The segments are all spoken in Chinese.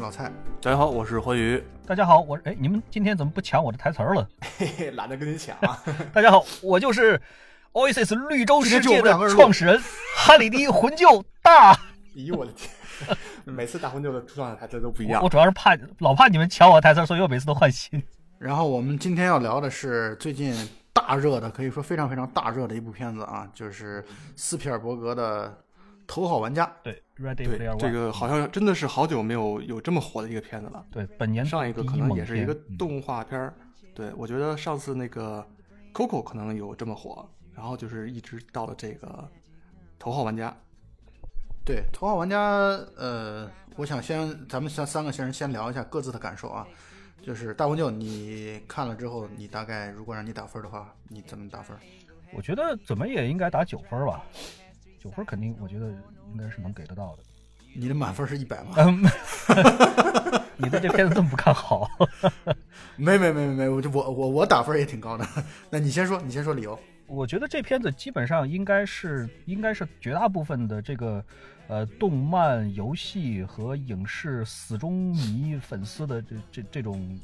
是老蔡。大家好，我是欢愉。大家好，我哎，你们今天怎么不抢我的台词儿了？嘿嘿，懒得跟你抢。大家好，我就是 Oasis 绿洲世界的创始人哈里迪魂救大。咦，我的天！每次大魂救的出场的台词都不一样。我主要是怕老怕你们抢我台词，所以我每次都换新。然后我们今天要聊的是最近大热的，可以说非常非常大热的一部片子啊，就是斯皮尔伯格的。头号玩家，对，Ready Player One，这个好像真的是好久没有有这么火的一个片子了。对，本年上一个可能也是一个动画片儿。对，我觉得上次那个 Coco 可能有这么火，然后就是一直到了这个头号玩家。对，头号玩家，呃，我想先咱们三三个先人先聊一下各自的感受啊。就是大红舅，你看了之后，你大概如果让你打分的话，你怎么打分？我觉得怎么也应该打九分吧。九分肯定，我觉得应该是能给得到的。你的满分是一百吗？嗯，你对这片子这么不看好？没没没没没，我就我我我打分也挺高的。那你先说，你先说理由。我觉得这片子基本上应该是应该是绝大部分的这个呃动漫、游戏和影视死忠迷粉丝的这这这种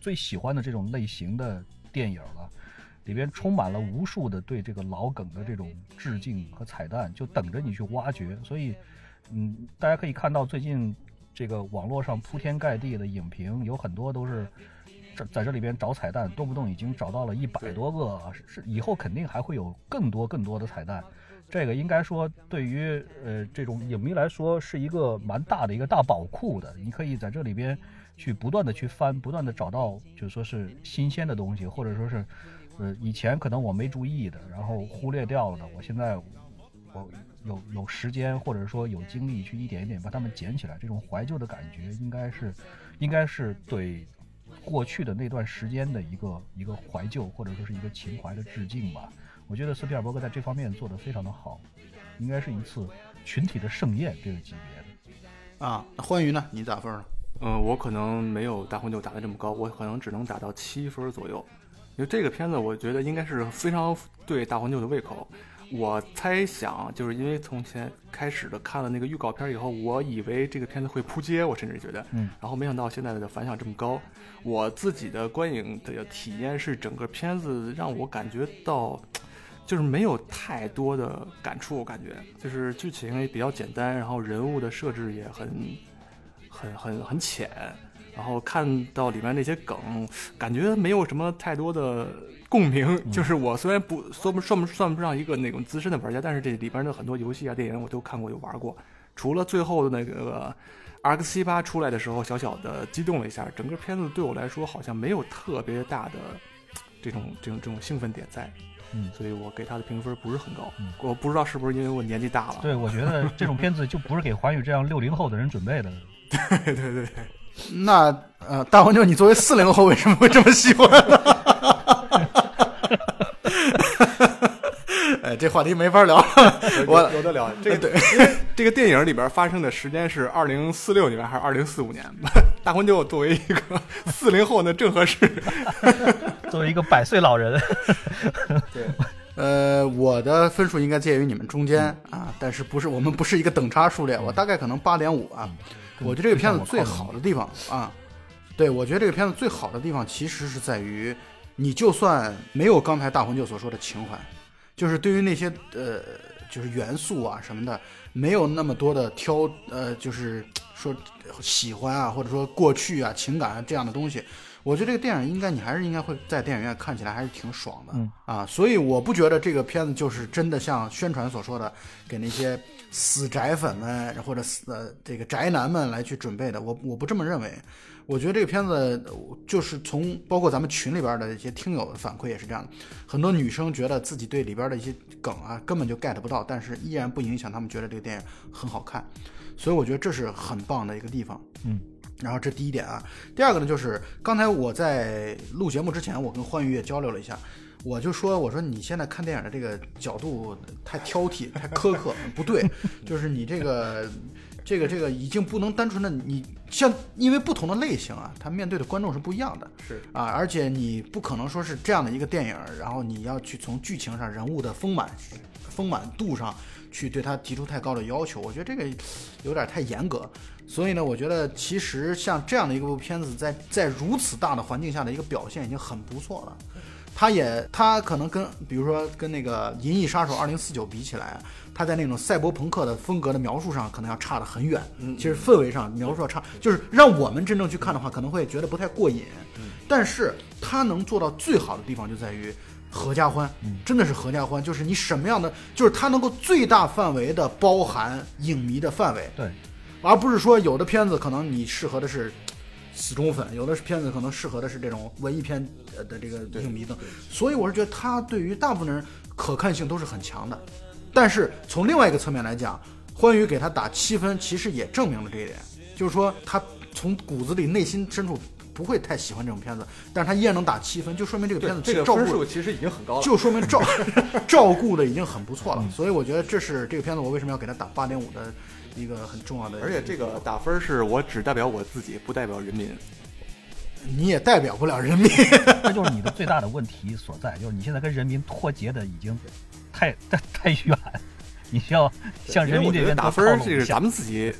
最喜欢的这种类型的电影了。里边充满了无数的对这个老梗的这种致敬和彩蛋，就等着你去挖掘。所以，嗯，大家可以看到最近这个网络上铺天盖地的影评，有很多都是在在这里边找彩蛋，动不动已经找到了一百多个。是以后肯定还会有更多更多的彩蛋。这个应该说对于呃这种影迷来说是一个蛮大的一个大宝库的。你可以在这里边去不断的去翻，不断的找到，就说是新鲜的东西，或者说是。呃，以前可能我没注意的，然后忽略掉了的，我现在我有有时间或者说有精力去一点一点把它们捡起来，这种怀旧的感觉应该是，应该是对过去的那段时间的一个一个怀旧或者说是一个情怀的致敬吧。我觉得斯皮尔伯格在这方面做得非常的好，应该是一次群体的盛宴这个级别的。啊，那欢愉呢？你打分呢？嗯，我可能没有大红牛打的这么高，我可能只能打到七分左右。因为这个片子，我觉得应该是非常对大黄牛的胃口。我猜想，就是因为从前开始的看了那个预告片以后，我以为这个片子会扑街，我甚至觉得，嗯，然后没想到现在的反响这么高。我自己的观影的体验是，整个片子让我感觉到，就是没有太多的感触，我感觉就是剧情也比较简单，然后人物的设置也很、很、很、很浅。然后看到里面那些梗，感觉没有什么太多的共鸣。就是我虽然不算不算不算不上一个那种资深的玩家，但是这里边的很多游戏啊、电影我都看过、有玩过。除了最后的那个 X 七八出来的时候，小小的激动了一下，整个片子对我来说好像没有特别大的这种这种这种兴奋点在。嗯，所以我给他的评分不是很高。我不知道是不是因为我年纪大了。对，我觉得这种片子就不是给华语这样六零后的人准备的。对 对对。那呃，大黄牛，你作为四零后为什么会这么喜欢？哎，这话题没法聊，我有的聊。这个对，这个电影里边发生的时间是二零四六年还是二零四五年？大黄牛作为一个四零后，呢正合适。作为一个百岁老人，对，呃，我的分数应该介于你们中间啊，但是不是我们不是一个等差数列，我大概可能八点五啊。我觉得这个片子最好的地方啊，对我觉得这个片子最好的地方其实是在于，你就算没有刚才大红舅所说的情怀，就是对于那些呃就是元素啊什么的，没有那么多的挑呃就是说喜欢啊或者说过去啊情感啊这样的东西，我觉得这个电影应该你还是应该会在电影院看起来还是挺爽的啊，所以我不觉得这个片子就是真的像宣传所说的给那些。死宅粉们或者死呃这个宅男们来去准备的，我我不这么认为。我觉得这个片子就是从包括咱们群里边的一些听友的反馈也是这样的，很多女生觉得自己对里边的一些梗啊根本就 get 不到，但是依然不影响他们觉得这个电影很好看。所以我觉得这是很棒的一个地方。嗯，然后这第一点啊，第二个呢就是刚才我在录节目之前，我跟欢愉也交流了一下。我就说，我说你现在看电影的这个角度太挑剔、太苛刻，不对，就是你这个、这个、这个已经不能单纯的你像，因为不同的类型啊，它面对的观众是不一样的，是啊，而且你不可能说是这样的一个电影，然后你要去从剧情上、人物的丰满丰满度上去对他提出太高的要求，我觉得这个有点太严格。所以呢，我觉得其实像这样的一部片子，在在如此大的环境下的一个表现已经很不错了。它也他可能跟比如说跟那个《银翼杀手二零四九》比起来，他在那种赛博朋克的风格的描述上可能要差得很远。嗯其实氛围上描述要差，就是让我们真正去看的话，可能会觉得不太过瘾。但是他能做到最好的地方就在于合家欢，真的是合家欢，就是你什么样的，就是它能够最大范围的包含影迷的范围，对，而不是说有的片子可能你适合的是死忠粉，有的是片子可能适合的是这种文艺片呃的这个影迷的，所以我是觉得他对于大部分人可看性都是很强的。但是从另外一个侧面来讲，欢愉给他打七分，其实也证明了这一点，就是说他从骨子里内心深处不会太喜欢这种片子，但是他依然能打七分，就说明这个片子这个照顾分数其实已经很高了。就说明照 照顾的已经很不错了，所以我觉得这是这个片子我为什么要给他打八点五的一个很重要的。而且这个打分是我只代表我自己，不代表人民。你也代表不了人民，这就是你的最大的问题所在，就是你现在跟人民脱节的已经太 太太远，你需要向人民这边多靠分这是咱们自己，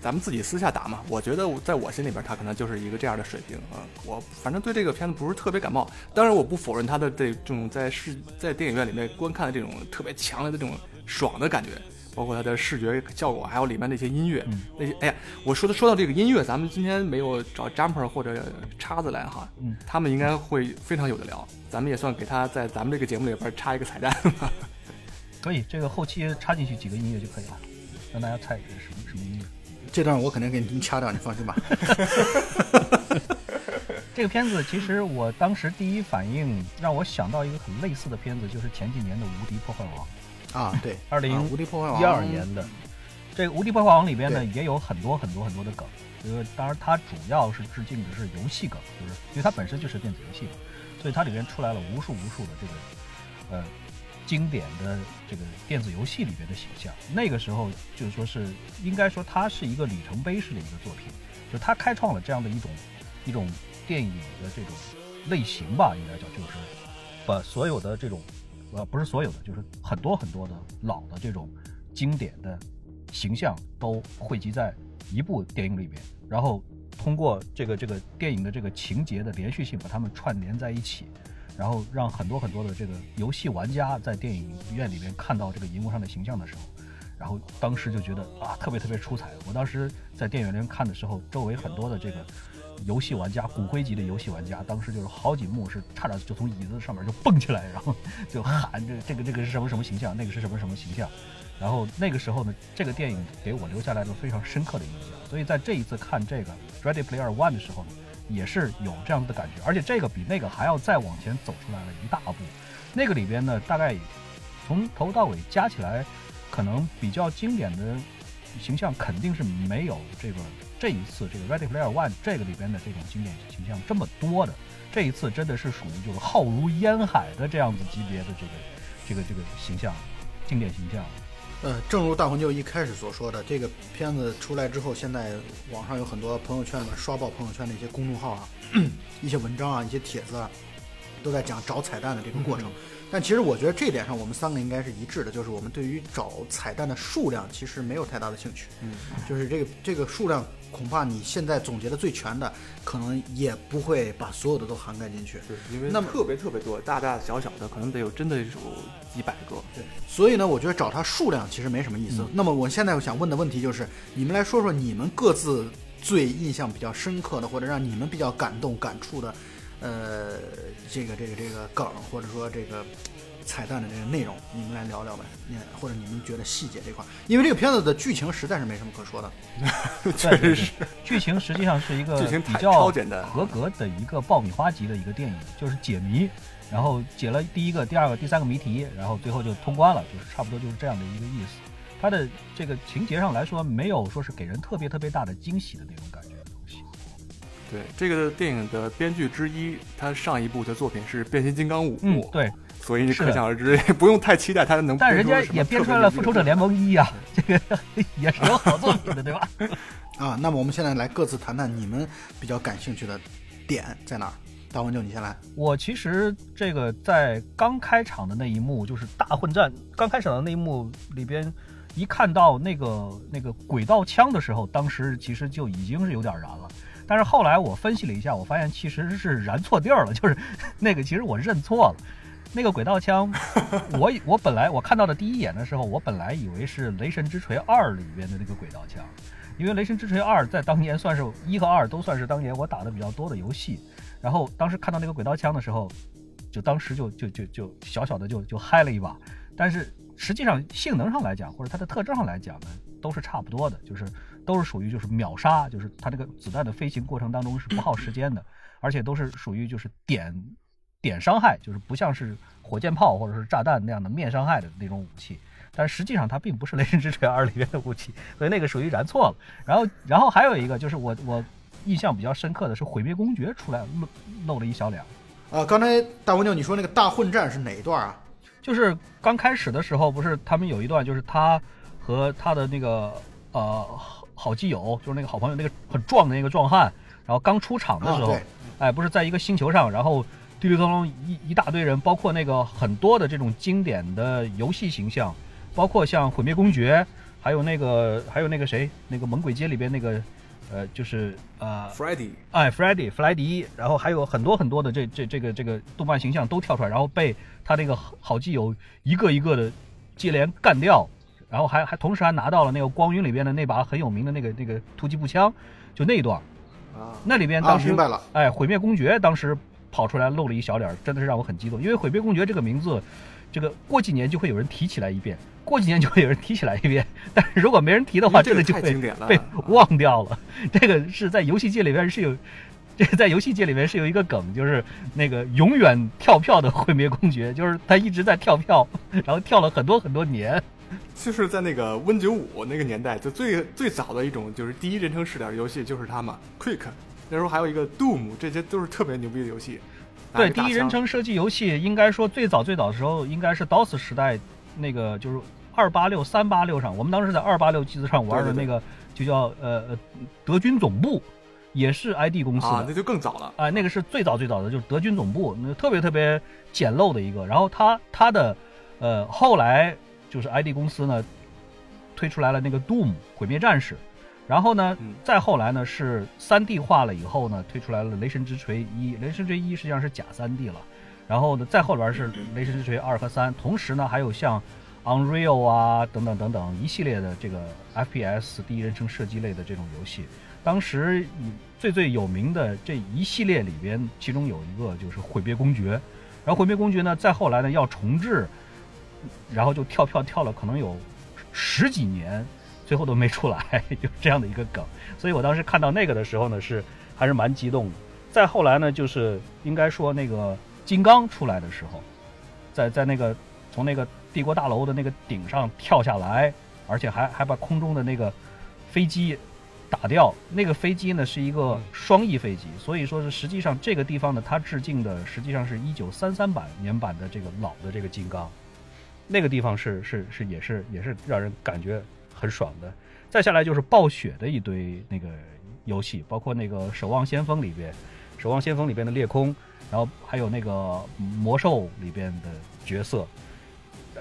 咱们自己私下打嘛。我觉得我在我心里边，他可能就是一个这样的水平啊。我反正对这个片子不是特别感冒，当然我不否认他的这种在视在电影院里面观看的这种特别强烈的这种爽的感觉。包括它的视觉效果，还有里面那些音乐，嗯那些哎呀，我说的说到这个音乐，咱们今天没有找 Jumper 或者叉子来哈，嗯他们应该会非常有的聊。咱们也算给他在咱们这个节目里边插一个彩蛋吧。可以，这个后期插进去几个音乐就可以了，让大家猜这是什么什么音乐。这段我肯定给你掐掉，你放心吧。这个片子其实我当时第一反应让我想到一个很类似的片子，就是前几年的《无敌破坏王》。啊，对，20啊无敌破坏王一二年的这个《无敌破坏王》里边呢，也有很多很多很多的梗。就是当然，它主要是致敬的是游戏梗，就是因为它本身就是电子游戏嘛，所以它里边出来了无数无数的这个呃经典的这个电子游戏里边的形象。那个时候就是说是应该说它是一个里程碑式的一个作品，就它开创了这样的一种一种电影的这种类型吧，应该叫就是把所有的这种呃不是所有的，就是很多很多的老的这种经典的形象都汇集在一部电影里面，然后通过这个这个电影的这个情节的连续性，把它们串联在一起，然后让很多很多的这个游戏玩家在电影院里面看到这个荧幕上的形象的时候，然后当时就觉得啊特别特别出彩。我当时在电影院看的时候，周围很多的这个游戏玩家，骨灰级的游戏玩家，当时就是好几幕是差点就从椅子上面就蹦起来，然后就喊这这个这个是什么什么形象，那个是什么什么形象。然后那个时候呢，这个电影给我留下来了非常深刻的印象。所以在这一次看这个《Ready Player One》的时候呢，也是有这样的感觉，而且这个比那个还要再往前走出来了一大步。那个里边呢，大概从头到尾加起来，可能比较经典的形象肯定是没有这个这一次这个《Ready Player One》这个里边的这种经典形象这么多的。这一次真的是属于就是浩如烟海的这样子级别的这个这个这个形象，经典形象。呃，正如大红舅一开始所说的，这个片子出来之后，现在网上有很多朋友圈里面刷爆朋友圈的一些公众号啊，一些文章啊，一些帖子啊，都在讲找彩蛋的这个过程。但其实我觉得这一点上，我们三个应该是一致的，就是我们对于找彩蛋的数量其实没有太大的兴趣。嗯，就是这个这个数量，恐怕你现在总结的最全的，可能也不会把所有的都涵盖进去。对，因为那么特别特别多，大大小小的，可能得有真的有几百个。对，所以呢，我觉得找它数量其实没什么意思。那么我现在想问的问题就是，你们来说说你们各自最印象比较深刻的，或者让你们比较感动、感触的，呃，这个这个这个梗，或者说这个彩蛋的这个内容，你们来聊聊呗。你或者你们觉得细节这块，因为这个片子的剧情实在是没什么可说的。确实是，剧情实际上是一个剧情比较超简单合格的一个爆米花级的一个电影，就是解谜，然后解了第一个、第二个、第三个谜题，然后最后就通关了，就是差不多就是这样的一个意思。它的这个情节上来说，没有说是给人特别特别大的惊喜的那种感觉的东西。对，这个电影的编剧之一，他上一部的作品是《变形金刚五》嗯，对，所以你可想而知，也不用太期待他能。但人家也编出来了《复仇者联盟一》啊，这个 也是有好作品的，对吧？啊，那么我们现在来各自谈谈你们比较感兴趣的点在哪儿。大文就你先来。我其实这个在刚开场的那一幕，就是大混战刚开场的那一幕里边，一看到那个那个轨道枪的时候，当时其实就已经是有点燃了。但是后来我分析了一下，我发现其实是燃错地儿了，就是 那个其实我认错了。那个轨道枪，我我本来我看到的第一眼的时候，我本来以为是《雷神之锤二》里边的那个轨道枪，因为《雷神之锤二》在当年算是一和二都算是当年我打的比较多的游戏。然后当时看到那个轨道枪的时候，就当时就就就就小小的就就嗨了一把。但是实际上性能上来讲，或者它的特征上来讲呢，都是差不多的，就是都是属于就是秒杀，就是它这个子弹的飞行过程当中是不耗时间的，而且都是属于就是点。点伤害就是不像是火箭炮或者是炸弹那样的面伤害的那种武器，但实际上它并不是《雷神之锤二》里面的武器，所以那个属于燃错了。然后，然后还有一个就是我我印象比较深刻的是毁灭公爵出来露露了一小脸。呃，刚才大蜗牛你说那个大混战是哪一段啊？就是刚开始的时候，不是他们有一段就是他和他的那个呃好基友，就是那个好朋友那个很壮的那个壮汉，然后刚出场的时候，哎，不是在一个星球上，然后。滴哩咚咚一一大堆人，包括那个很多的这种经典的游戏形象，包括像毁灭公爵，还有那个还有那个谁，那个猛鬼街里边那个，呃，就是呃，Freddy，哎，Freddy，弗莱迪，然后还有很多很多的这这这个这个动漫形象都跳出来，然后被他那个好基友一个一个的接连干掉，然后还还同时还拿到了那个光晕里边的那把很有名的那个那个突击步枪，就那一段，啊，那里边当时明白了，哎，毁灭公爵当时。跑出来露了一小脸，真的是让我很激动。因为毁灭公爵这个名字，这个过几年就会有人提起来一遍，过几年就会有人提起来一遍。但是如果没人提的话，这个就会被忘掉了。这个是在游戏界里边是有，这个在游戏界里面是有一个梗，就是那个永远跳票的毁灭公爵，就是他一直在跳票，然后跳了很多很多年。就是在那个 Win 九五那个年代，就最最早的一种就是第一人称视角游戏就是他嘛，Quick。那时候还有一个 Doom，这些都是特别牛逼的游戏。对，第一人称射击游戏，应该说最早最早的时候，应该是 DOS 时代，那个就是二八六、三八六上，我们当时在二八六机子上玩的那个，就叫呃呃德军总部，也是 ID 公司的，那就更早了。哎，那个是最早最早的，就是德军总部，那特别特别简陋的一个。然后它它的呃后来就是 ID 公司呢推出来了那个 Doom 毁灭战士。然后呢，再后来呢是三 D 化了以后呢，推出来了《雷神之锤一》，《雷神之锤一》实际上是假三 D 了。然后呢，再后边是《雷神之锤二》和三，同时呢还有像 Unreal 啊等等等等一系列的这个 FPS 第一人称射击类的这种游戏。当时最最有名的这一系列里边，其中有一个就是《毁灭公爵》，然后《毁灭公爵》呢再后来呢要重置，然后就跳票跳了可能有十几年。最后都没出来，就这样的一个梗，所以我当时看到那个的时候呢，是还是蛮激动的。再后来呢，就是应该说那个金刚出来的时候，在在那个从那个帝国大楼的那个顶上跳下来，而且还还把空中的那个飞机打掉。那个飞机呢是一个双翼飞机，所以说是实际上这个地方呢，它致敬的实际上是一九三三版年版的这个老的这个金刚。那个地方是是是也是也是让人感觉。很爽的，再下来就是暴雪的一堆那个游戏，包括那个《守望先锋》里边，《守望先锋》里边的裂空，然后还有那个魔兽里边的角色，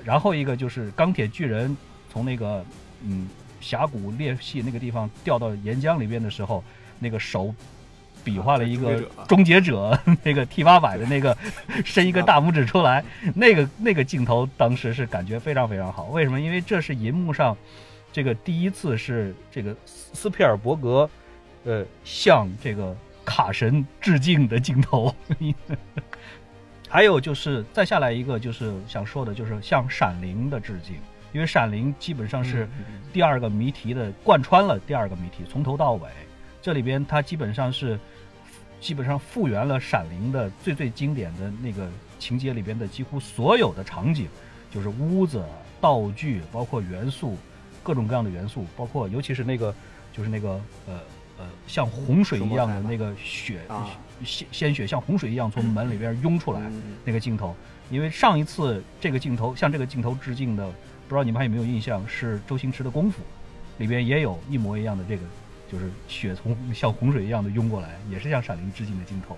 然后一个就是钢铁巨人从那个嗯峡谷裂隙那个地方掉到岩浆里边的时候，那个手比划了一个终结者 那个 T 八百的那个伸一个大拇指出来，那个那个镜头当时是感觉非常非常好。为什么？因为这是银幕上。这个第一次是这个斯皮尔伯格，呃，向这个卡神致敬的镜头。还有就是再下来一个，就是想说的，就是向闪灵的致敬，因为闪灵基本上是第二个谜题的贯穿了第二个谜题，从头到尾，这里边它基本上是基本上复原了闪灵的最最经典的那个情节里边的几乎所有的场景，就是屋子、道具，包括元素。各种各样的元素，包括尤其是那个，就是那个呃呃，像洪水一样的那个血鲜鲜血，像洪水一样从门里边涌出来那个镜头。因为上一次这个镜头向这个镜头致敬的，不知道你们还有没有印象？是周星驰的《功夫》里边也有一模一样的这个，就是血从像洪水一样的涌过来，也是向闪灵致敬的镜头。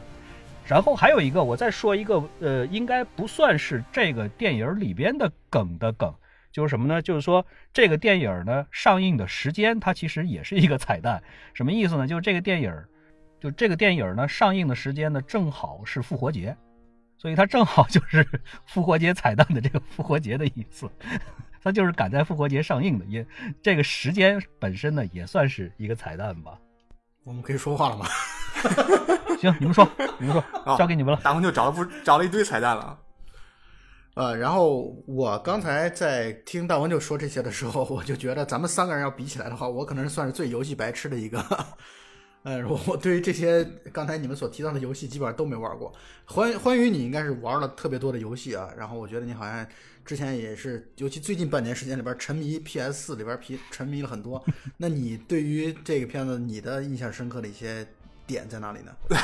然后还有一个，我再说一个，呃，应该不算是这个电影里边的梗的梗，就是什么呢？就是说这个电影呢上映的时间，它其实也是一个彩蛋。什么意思呢？就是这个电影，就这个电影呢上映的时间呢正好是复活节，所以它正好就是 复活节彩蛋的这个复活节的意思。它就是赶在复活节上映的，也这个时间本身呢也算是一个彩蛋吧。我们可以说话了吗？行，你们说，你们说，啊交给你们了。大红就找了不找了一堆彩蛋了。呃，然后我刚才在听大王就说这些的时候，我就觉得咱们三个人要比起来的话，我可能是算是最游戏白痴的一个。呃，我对于这些刚才你们所提到的游戏基本上都没玩过。欢欢愉，你应该是玩了特别多的游戏啊。然后我觉得你好像之前也是，尤其最近半年时间里边沉迷 PS 四里边皮沉迷了很多。那你对于这个片子，你的印象深刻的一些点在哪里呢？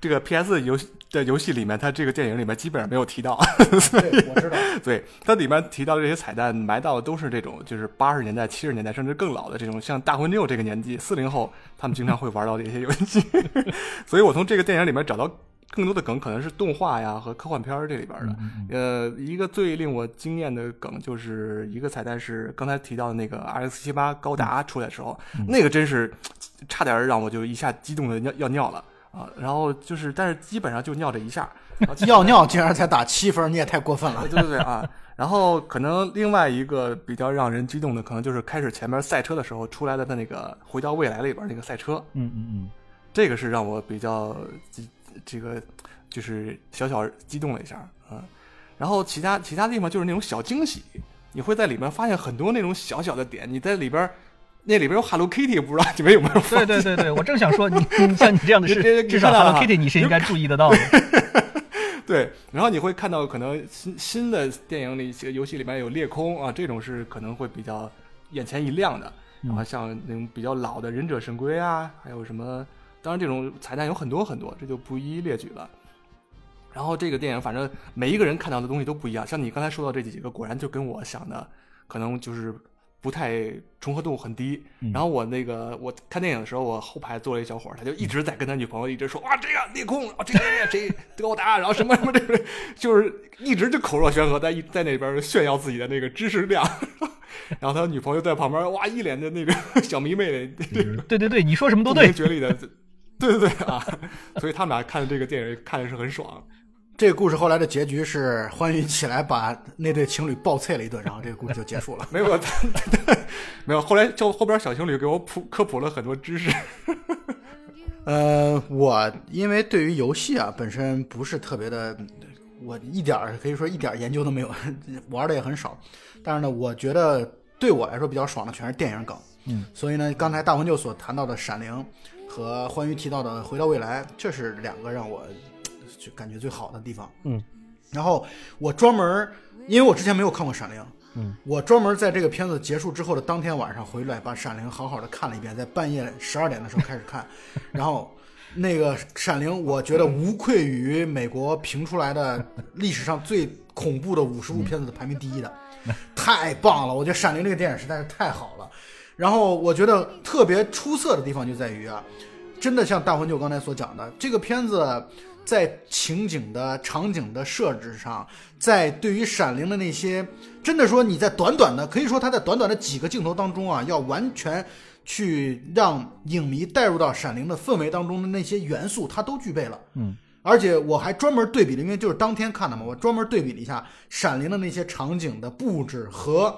这个 PS 游戏的游戏里面，它这个电影里面基本上没有提到。对，我知道。对，它里面提到的这些彩蛋埋到的都是这种，就是八十年代、七十年代甚至更老的这种，像大魂六这个年纪，四零后他们经常会玩到的一些游戏。所以我从这个电影里面找到更多的梗，可能是动画呀和科幻片儿这里边的。呃，一个最令我惊艳的梗就是一个彩蛋是刚才提到的那个 RX 七八高达出来的时候，那个真是差点让我就一下激动的要要尿了啊！然后就是，但是基本上就尿这一下。要尿竟然才打七分，你也太过分了。对对对啊！然后可能另外一个比较让人激动的，可能就是开始前面赛车的时候出来的那个《回到未来》里边那个赛车，嗯嗯嗯，这个是让我比较激这个就是小小激动了一下，嗯。然后其他其他地方就是那种小惊喜，你会在里面发现很多那种小小的点，你在里边。那里边有 Hello Kitty，不知道 你们有没有发对对对对，我正想说，你你像你这样的这这是，至少 Hello Kitty 你是应该注意得到的。对，然后你会看到可能新新的电影里、游戏里面有裂空啊，这种是可能会比较眼前一亮的。然后像那种比较老的忍者神龟啊，还有什么，当然这种彩蛋有很多很多，这就不一一列举了。然后这个电影反正每一个人看到的东西都不一样，像你刚才说到这几个，果然就跟我想的可能就是不太重合度很低。然后我那个我看电影的时候，我后排坐了一小伙儿，他就一直在跟他女朋友一直说啊这个裂空啊这个这高达，然后什么什么这个，就是一直就口若悬河，在一在那边炫耀自己的那个知识量。然后他女朋友在旁边哇一脸的那个 小迷妹，对对对，你说什么都对不明。觉厉的，对对对啊！所以他们俩看这个电影看的是很爽。这个故事后来的结局是欢愉起来把那对情侣暴啐了一顿，然后这个故事就结束了。没有，没有。后来就后边小情侣给我普科普了很多知识。呃，我因为对于游戏啊本身不是特别的，我一点儿可以说一点儿研究都没有，玩的也很少。但是呢，我觉得对我来说比较爽的全是电影梗。嗯，所以呢，刚才大文就所谈到的《闪灵》和欢愉提到的《回到未来》，这是两个让我就感觉最好的地方。嗯，然后我专门，因为我之前没有看过《闪灵》，嗯，我专门在这个片子结束之后的当天晚上回来，把《闪灵》好好的看了一遍，在半夜十二点的时候开始看，然后那个《闪灵》，我觉得无愧于美国评出来的历史上最恐怖的五十部片子的排名第一的，太棒了！我觉得《闪灵》这个电影实在是太好了。然后我觉得特别出色的地方就在于啊，真的像大魂舅刚才所讲的，这个片子在情景的场景的设置上，在对于闪灵的那些，真的说你在短短的，可以说他在短短的几个镜头当中啊，要完全去让影迷带入到闪灵的氛围当中的那些元素，它都具备了。嗯。而且我还专门对比了，因为就是当天看的嘛，我专门对比了一下《闪灵》的那些场景的布置和，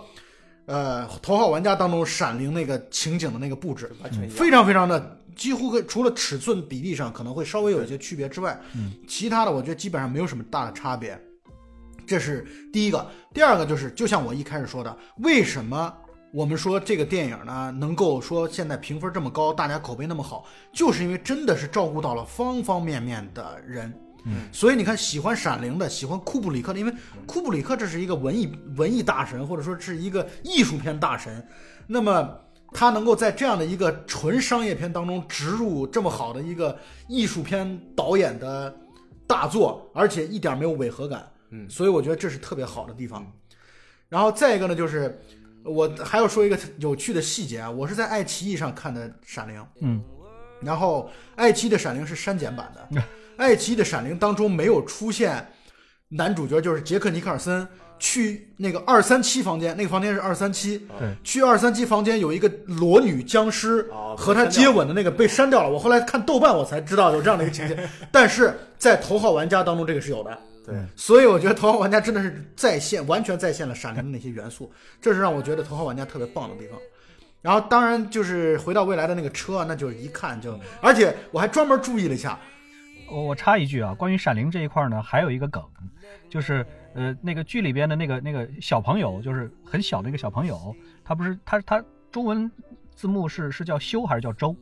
呃，《头号玩家》当中《闪灵》那个情景的那个布置，非常非常的几乎跟除了尺寸比例上可能会稍微有一些区别之外，嗯，其他的我觉得基本上没有什么大的差别。这是第一个，第二个就是，就像我一开始说的，为什么我们说这个电影呢能够说现在评分这么高，大家口碑那么好，就是因为真的是照顾到了方方面面的人。嗯，所以你看，喜欢《闪灵》的，喜欢库布里克的，因为库布里克这是一个文艺文艺大神，或者说是一个艺术片大神，那么他能够在这样的一个纯商业片当中植入这么好的一个艺术片导演的大作，而且一点没有违和感，嗯所以我觉得这是特别好的地方。然后再一个呢，就是我还要说一个有趣的细节啊，我是在爱奇艺上看的《闪灵》，嗯，然后爱奇艺的《闪灵》是删减版的，爱奇艺的《闪灵》当中没有出现男主角，就是杰克尼克尔森去那个二三七房间，那个房间是二三七，去二三七房间有一个裸女僵尸哦和他接吻的那个被删掉了，我后来看豆瓣我才知道有这样的一个情节，但是在头号玩家当中这个是有的。对，所以我觉得头号玩家真的是再现，完全再现了《闪灵》的那些元素，这是让我觉得头号玩家特别棒的地方。然后当然就是回到未来的那个车，那就是一看就，而且我还专门注意了一下，我我插一句啊，关于《闪灵》这一块呢，还有一个梗，就是呃，那个剧里边的那个那个小朋友，就是很小的一个小朋友，他不是他他中文字幕是是叫修还是叫周？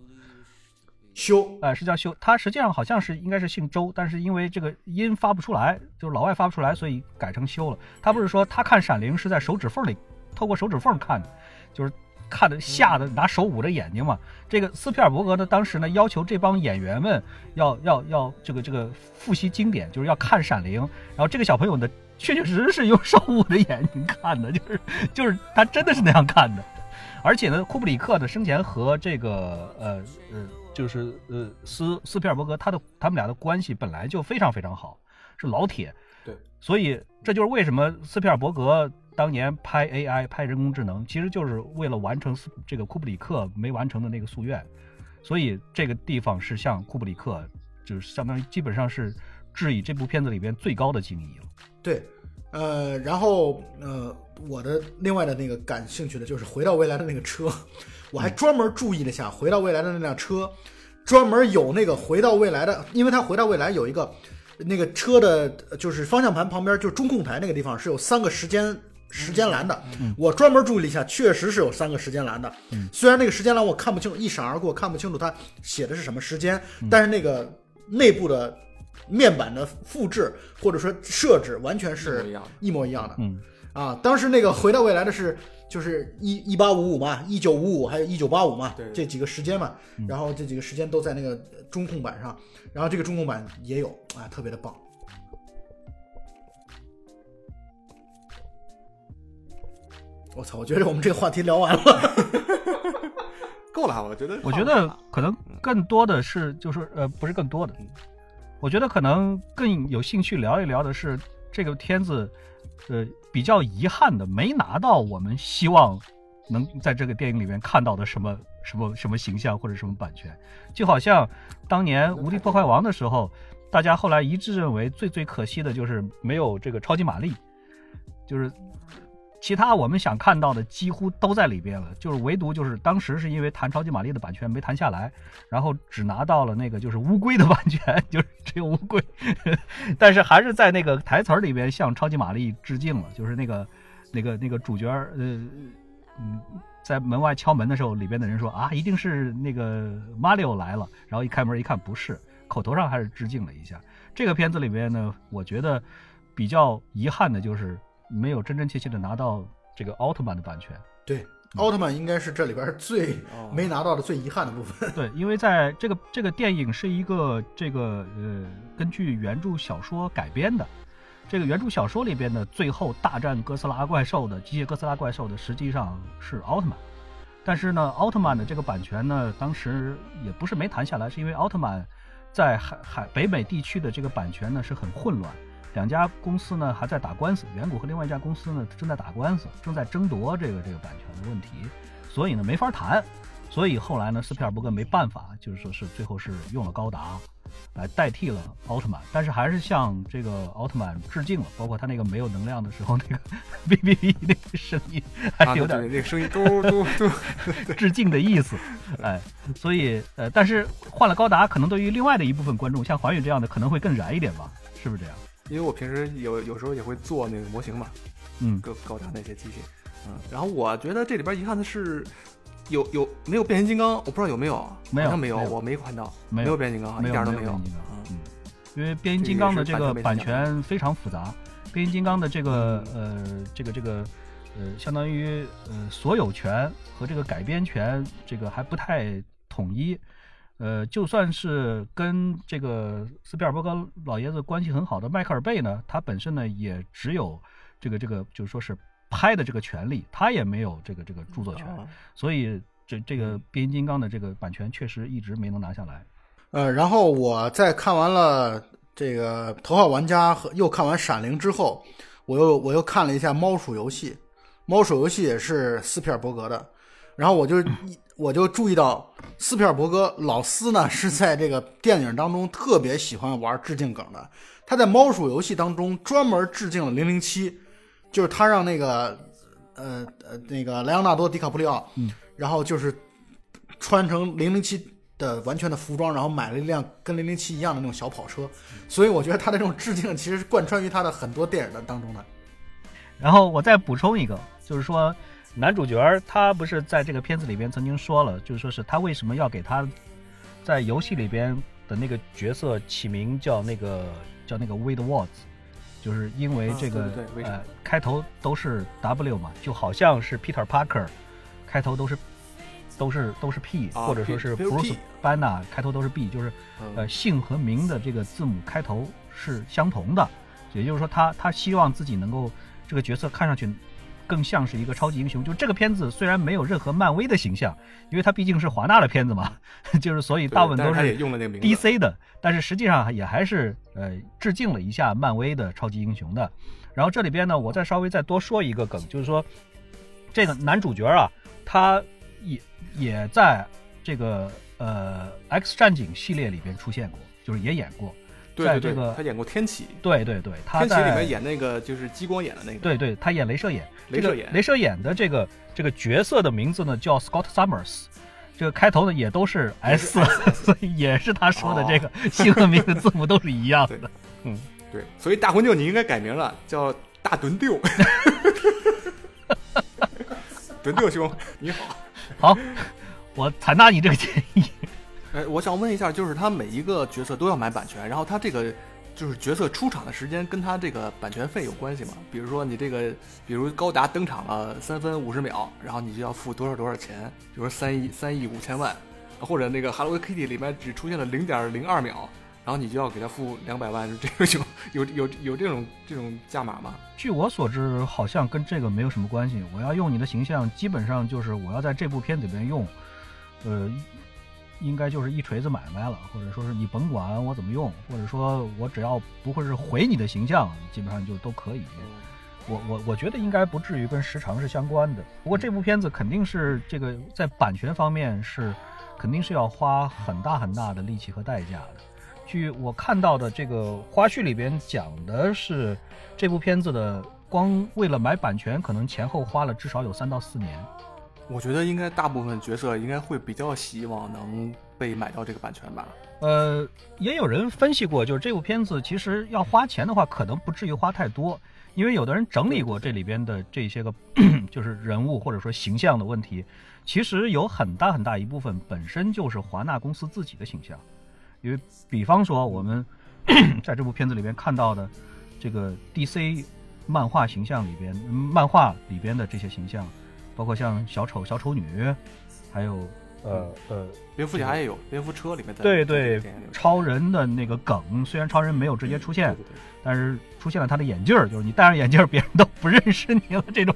修呃，是叫修，他实际上好像是应该是姓周，但是因为这个音发不出来，就是老外发不出来，所以改成修了。他不是说他看《闪灵》是在手指缝里，透过手指缝看的，就是看的吓得拿手捂着眼睛嘛。这个斯皮尔伯格呢，当时呢要求这帮演员们要要要这个这个复习经典，就是要看《闪灵》，然后这个小朋友呢，确确实实是用手捂着眼睛看的，就是就是他真的是那样看的。而且呢，库布里克呢生前和这个呃呃，就是呃斯斯皮尔伯格他的他们俩的关系本来就非常非常好，是老铁。对，所以这就是为什么斯皮尔伯格当年拍 AI 拍人工智能，其实就是为了完成这个库布里克没完成的那个夙愿。所以这个地方是向库布里克，就是相当于基本上是致以这部片子里边最高的敬意了。对，呃，然后呃，我的另外的那个感兴趣的就是回到未来的那个车，我还专门注意了一下，回到未来的那辆车，专门有那个回到未来的，因为它回到未来有一个那个车的，就是方向盘旁边就是中控台那个地方是有三个时间。时间栏的，我专门注意了一下，确实是有三个时间栏的。虽然那个时间栏我看不清楚，一闪而过看不清楚它写的是什么时间，但是那个内部的面板的复制或者说设置完全是一模一样的。啊，当时那个回到未来的是就是一一八五五嘛，一九五五还有一九八五嘛对，这几个时间嘛，然后这几个时间都在那个中控板上，然后这个中控板也有啊，特别的棒。我操！我觉得我们这个话题聊完了。够了，我觉得。我觉得可能更多的是，就是呃，不是更多的，我觉得可能更有兴趣聊一聊的是这个片子，呃，比较遗憾的没拿到我们希望能在这个电影里面看到的什么什么什么形象或者什么版权，就好像当年《无敌破坏王》的时候，大家后来一致认为最最可惜的就是没有这个超级玛丽，就是。其他我们想看到的几乎都在里边了，就是唯独就是当时是因为谈超级玛丽的版权没谈下来，然后只拿到了那个就是乌龟的版权，就是只有乌龟，但是还是在那个台词儿里边向超级玛丽致敬了，就是那个那个那个主角呃嗯在门外敲门的时候，里边的人说啊一定是那个马里奥来了，然后一开门一看不是，口头上还是致敬了一下。这个片子里边呢，我觉得比较遗憾的就是。没有真真切切的拿到这个奥特曼的版权。对，奥特曼应该是这里边最没拿到的最遗憾的部分。对，因为在这个这个电影是一个这个呃根据原著小说改编的，这个原著小说里边的最后大战哥斯拉怪兽的机械哥斯拉怪兽的实际上是奥特曼，但是呢，奥特曼的这个版权呢，当时也不是没谈下来，是因为奥特曼在海海北美地区的这个版权呢是很混乱。两家公司呢还在打官司，远古和另外一家公司呢正在打官司，正在争夺这个这个版权的问题，所以呢没法谈。所以后来呢，斯皮尔伯格没办法，就是说是最后是用了高达来代替了奥特曼，但是还是向这个奥特曼致敬了，包括他那个没有能量的时候那个哔哔哔那个声音，还是有点那个声音 嘟嘟嘟 致敬的意思。哎，所以呃，但是换了高达，可能对于另外的一部分观众，像环宇这样的，可能会更燃一点吧？是不是这样？因为我平时有有时候也会做那个模型嘛，嗯，高高达那些机器，嗯，然后我觉得这里边遗憾的是，有有没有变形金刚？我不知道有没有，没有，好像没有，没有我没看到，没有变形金刚，一点都没没有嗯，因为变形金刚的这个版权非常复杂，变形金刚的这个呃这个这个呃相当于呃所有权和这个改编权这个还不太统一。呃，就算是跟这个斯皮尔伯格老爷子关系很好的迈克尔贝呢，他本身呢也只有这个这个，就是说是拍的这个权利，他也没有这个这个著作权，啊所以这这个变形金刚的这个版权确实一直没能拿下来。呃，然后我在看完了这个《头号玩家》和又看完《闪灵》之后，我又我又看了一下《猫鼠游戏》，《猫鼠游戏》也是斯皮尔伯格的，然后我就 我就注意到斯皮尔伯格老斯呢是在这个电影当中特别喜欢玩致敬梗的，他在《猫鼠游戏》当中专门致敬了零零七，就是他让那个呃呃那个莱昂纳多·迪卡普里奥，嗯，然后就是穿成零零七的完全的服装，然后买了一辆跟零零七一样的那种小跑车，所以我觉得他的这种致敬其实是贯穿于他的很多电影的当中的。然后我再补充一个，就是说男主角儿他不是在这个片子里边曾经说了，就是说是他为什么要给他在游戏里边的那个角色起名叫那个叫那个 Wade Watts，就是因为啊这个、呃开头都是 W 嘛，就好像是 Peter Parker 开头都是都是都是 P，、啊或者说是 Bruce Banner 开头都是 B，就是嗯。呃姓和名的这个字母开头是相同的，也就是说他他希望自己能够这个角色看上去更像是一个超级英雄。就这个片子虽然没有任何漫威的形象，因为它毕竟是华纳的片子嘛，就是所以大部分都但是 DC 的，但是实际上也还是呃致敬了一下漫威的超级英雄的。然后这里边呢，我再稍微再多说一个梗，就是说这个男主角啊，他也也在这个呃 X 战警系列里边出现过，就是也演过。对对对，在这个他演过天启，对对对，他天启在里面演那个就是激光眼的那个，对对，他演镭射眼。镭射眼镭射眼的这个这个角色的名字呢叫 Scott Summers，这个开头呢也都是 S，所以也是他说的这个姓和名的字母都是一样的。嗯对，所以大魂舅你应该改名了，叫大墩丢。墩丢兄，你好。好，我采纳你这个建议。哎，我想问一下，就是他每一个角色都要买版权，然后他这个就是角色出场的时间跟他这个版权费有关系吗？比如说你这个，比如高达登场了三分五十秒，然后你就要付多少多少钱，比如说三亿三亿五千万，或者那个 Hello Kitty 里面只出现了零点零二秒，然后你就要给他付两百万，这个有有有有这种这种价码吗？据我所知，好像跟这个没有什么关系。我要用你的形象，基本上就是我要在这部片子里边用，呃，应该就是一锤子买卖了，或者说是你甭管我怎么用，或者说我只要不会是毁你的形象，基本上就都可以。我我我觉得应该不至于跟时长是相关的。不过这部片子肯定是这个在版权方面是肯定是要花很大很大的力气和代价的。据我看到的这个花絮里边讲的是，这部片子的光为了买版权，可能前后花了至少有三到四年。我觉得应该大部分角色应该会比较希望能被买到这个版权吧。呃，也有人分析过，就是这部片子其实要花钱的话，可能不至于花太多，因为有的人整理过这里边的这些个 就是人物或者说形象的问题，其实有很大很大一部分本身就是华纳公司自己的形象，因为比方说我们 在这部片子里边看到的这个 DC 漫画形象里边，漫画里边的这些形象，包括像小丑、小丑女，还有呃呃蝙蝠侠也有，蝙蝠车里面的对对超人的那个梗，虽然超人没有直接出现，对对对但是出现了他的眼镜儿，就是你戴上眼镜儿，别人都不认识你了。这种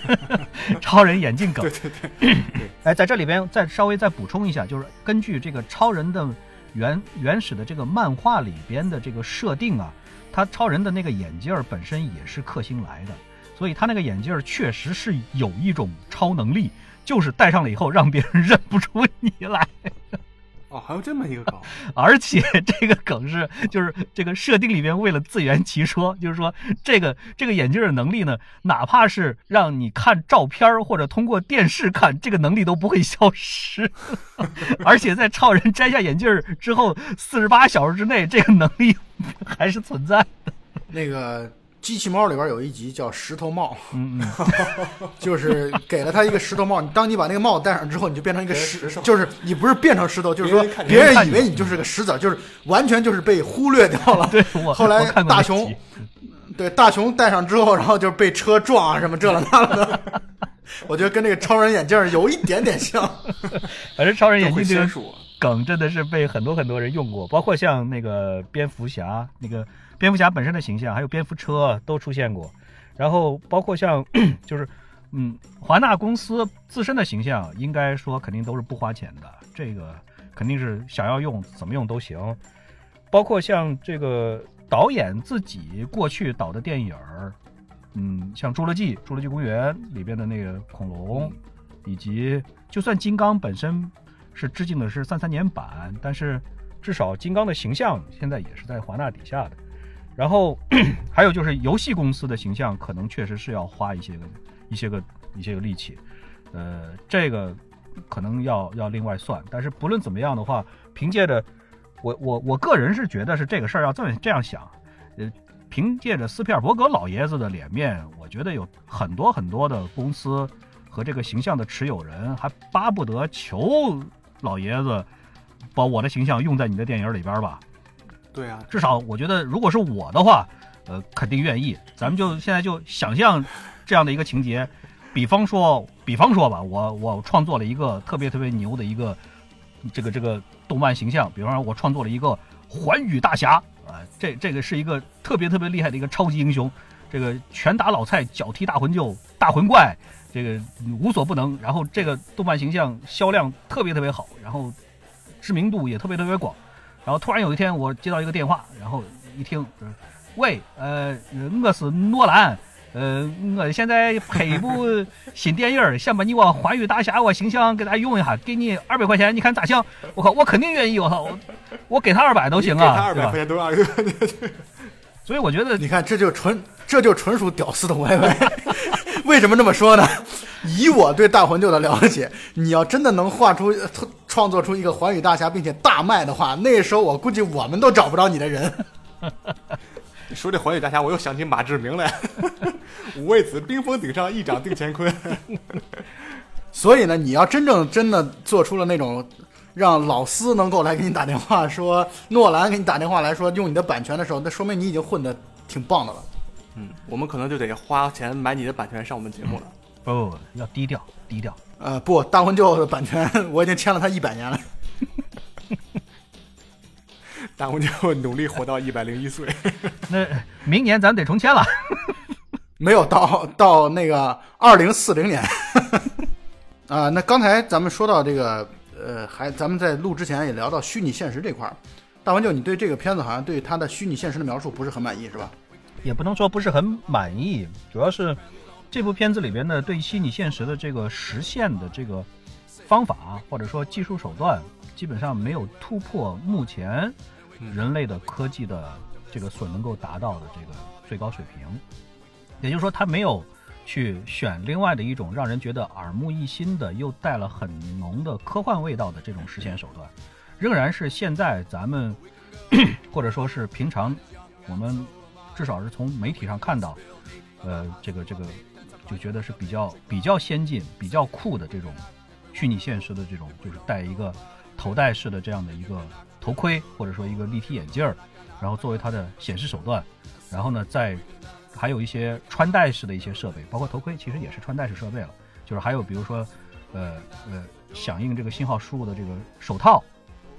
超人眼镜梗。对对对，哎，在这里边再稍微再补充一下，就是根据这个超人的原原始的这个漫画里边的这个设定啊，他超人的那个眼镜儿本身也是克星来的，所以他那个眼镜儿确实是有一种超能力，就是戴上了以后让别人认不出你来。哦，还有这么一个梗，而且这个梗是，就是这个设定里面为了自圆其说，就是说这个这个眼镜的能力呢，哪怕是让你看照片儿或者通过电视看，这个能力都不会消失。而且在超人摘下眼镜儿之后，四十八小时之内，这个能力还是存在的。那个机器猫里边有一集叫石头帽，嗯嗯，就是给了他一个石头帽。你当你把那个帽戴上之后，你就变成一个石，就是你不是变成石头，就是说别人以为你就是个石子儿，就是完全就是被忽略掉了。对我后来大雄对大雄戴上之后，然后就被车撞啊什么这了那了的。我觉得跟那个超人眼镜儿有一点点像。反正超人眼镜这个。梗真的是被很多很多人用过，包括像那个蝙蝠侠，那个蝙蝠侠本身的形象，还有蝙蝠车都出现过。然后包括像 就是嗯，华纳公司自身的形象应该说肯定都是不花钱的，这个肯定是想要用怎么用都行。包括像这个导演自己过去导的电影儿，嗯，像《侏罗纪》《侏罗纪公园》里边的那个恐龙，以及就算金刚本身是致敬的是三三年版，但是至少金刚的形象现在也是在华纳底下的。然后 还有就是游戏公司的形象，可能确实是要花一些个、一些个、一些个力气，呃，这个可能要要另外算。但是不论怎么样的话，凭借着我我我个人是觉得是这个事儿要这么这样想，呃，凭借着斯皮尔伯格老爷子的脸面，我觉得有很多很多的公司和这个形象的持有人还巴不得求老爷子把我的形象用在你的电影里边吧。对啊，至少我觉得，如果是我的话，呃，肯定愿意。咱们就现在就想象这样的一个情节，比方说，比方说吧，我我创作了一个特别特别牛的一个这个这个动漫形象，比方说，我创作了一个环宇大侠啊，这这个是一个特别特别厉害的一个超级英雄，这个拳打老蔡，脚踢大魂臼，大魂怪，这个无所不能。然后这个动漫形象销量特别特别好，然后知名度也特别特别广。然后突然有一天，我接到一个电话，然后一听，喂，呃，我是诺兰，呃，我现在拍一部新电影，想把你我环宇大侠我形象给他用一下，给你二百块钱，你看咋行？我靠，我肯定愿意，我操，我给他二百都行啊，给他二百块钱都二 所以我觉得，你看，这就纯，这就纯属屌丝的 YY。为什么这么说呢？以我对大魂舅的了解，你要真的能画出、创作出一个寰宇大侠，并且大卖的话，那时候我估计我们都找不着你的人。你 说这寰宇大侠，我又想起马志明来，五味子冰封顶上，一掌定乾坤。所以呢，你要真正真的做出了那种让老斯能够来给你打电话说，诺兰给你打电话来说用你的版权的时候，那说明你已经混的挺棒的了。嗯，我们可能就得花钱买你的版权上我们节目了。不，要低调，低调。呃，不，大魂舅的版权我已经签了他一百年了。大魂舅努力活到一百零一岁。那明年咱得重签了。没有到到那个二零四零年。啊，那刚才咱们说到这个，呃，还咱们在录之前也聊到虚拟现实这块儿。大魂舅，你对这个片子好像对他的虚拟现实的描述不是很满意，是吧？也不能说不是很满意，主要是这部片子里边的对虚拟现实的这个实现的这个方法或者说技术手段，基本上没有突破目前人类的科技的这个所能够达到的这个最高水平。也就是说，他没有去选另外的一种让人觉得耳目一新的又带了很浓的科幻味道的这种实现手段，仍然是现在咱们 或者说是平常我们。至少是从媒体上看到，呃，这个这个就觉得是比较比较先进、比较酷的这种虚拟现实的这种，就是戴一个头戴式的这样的一个头盔，或者说一个立体眼镜儿，然后作为它的显示手段，然后呢，再还有一些穿戴式的一些设备，包括头盔其实也是穿戴式设备了，就是还有比如说，呃呃，响应这个信号输入的这个手套，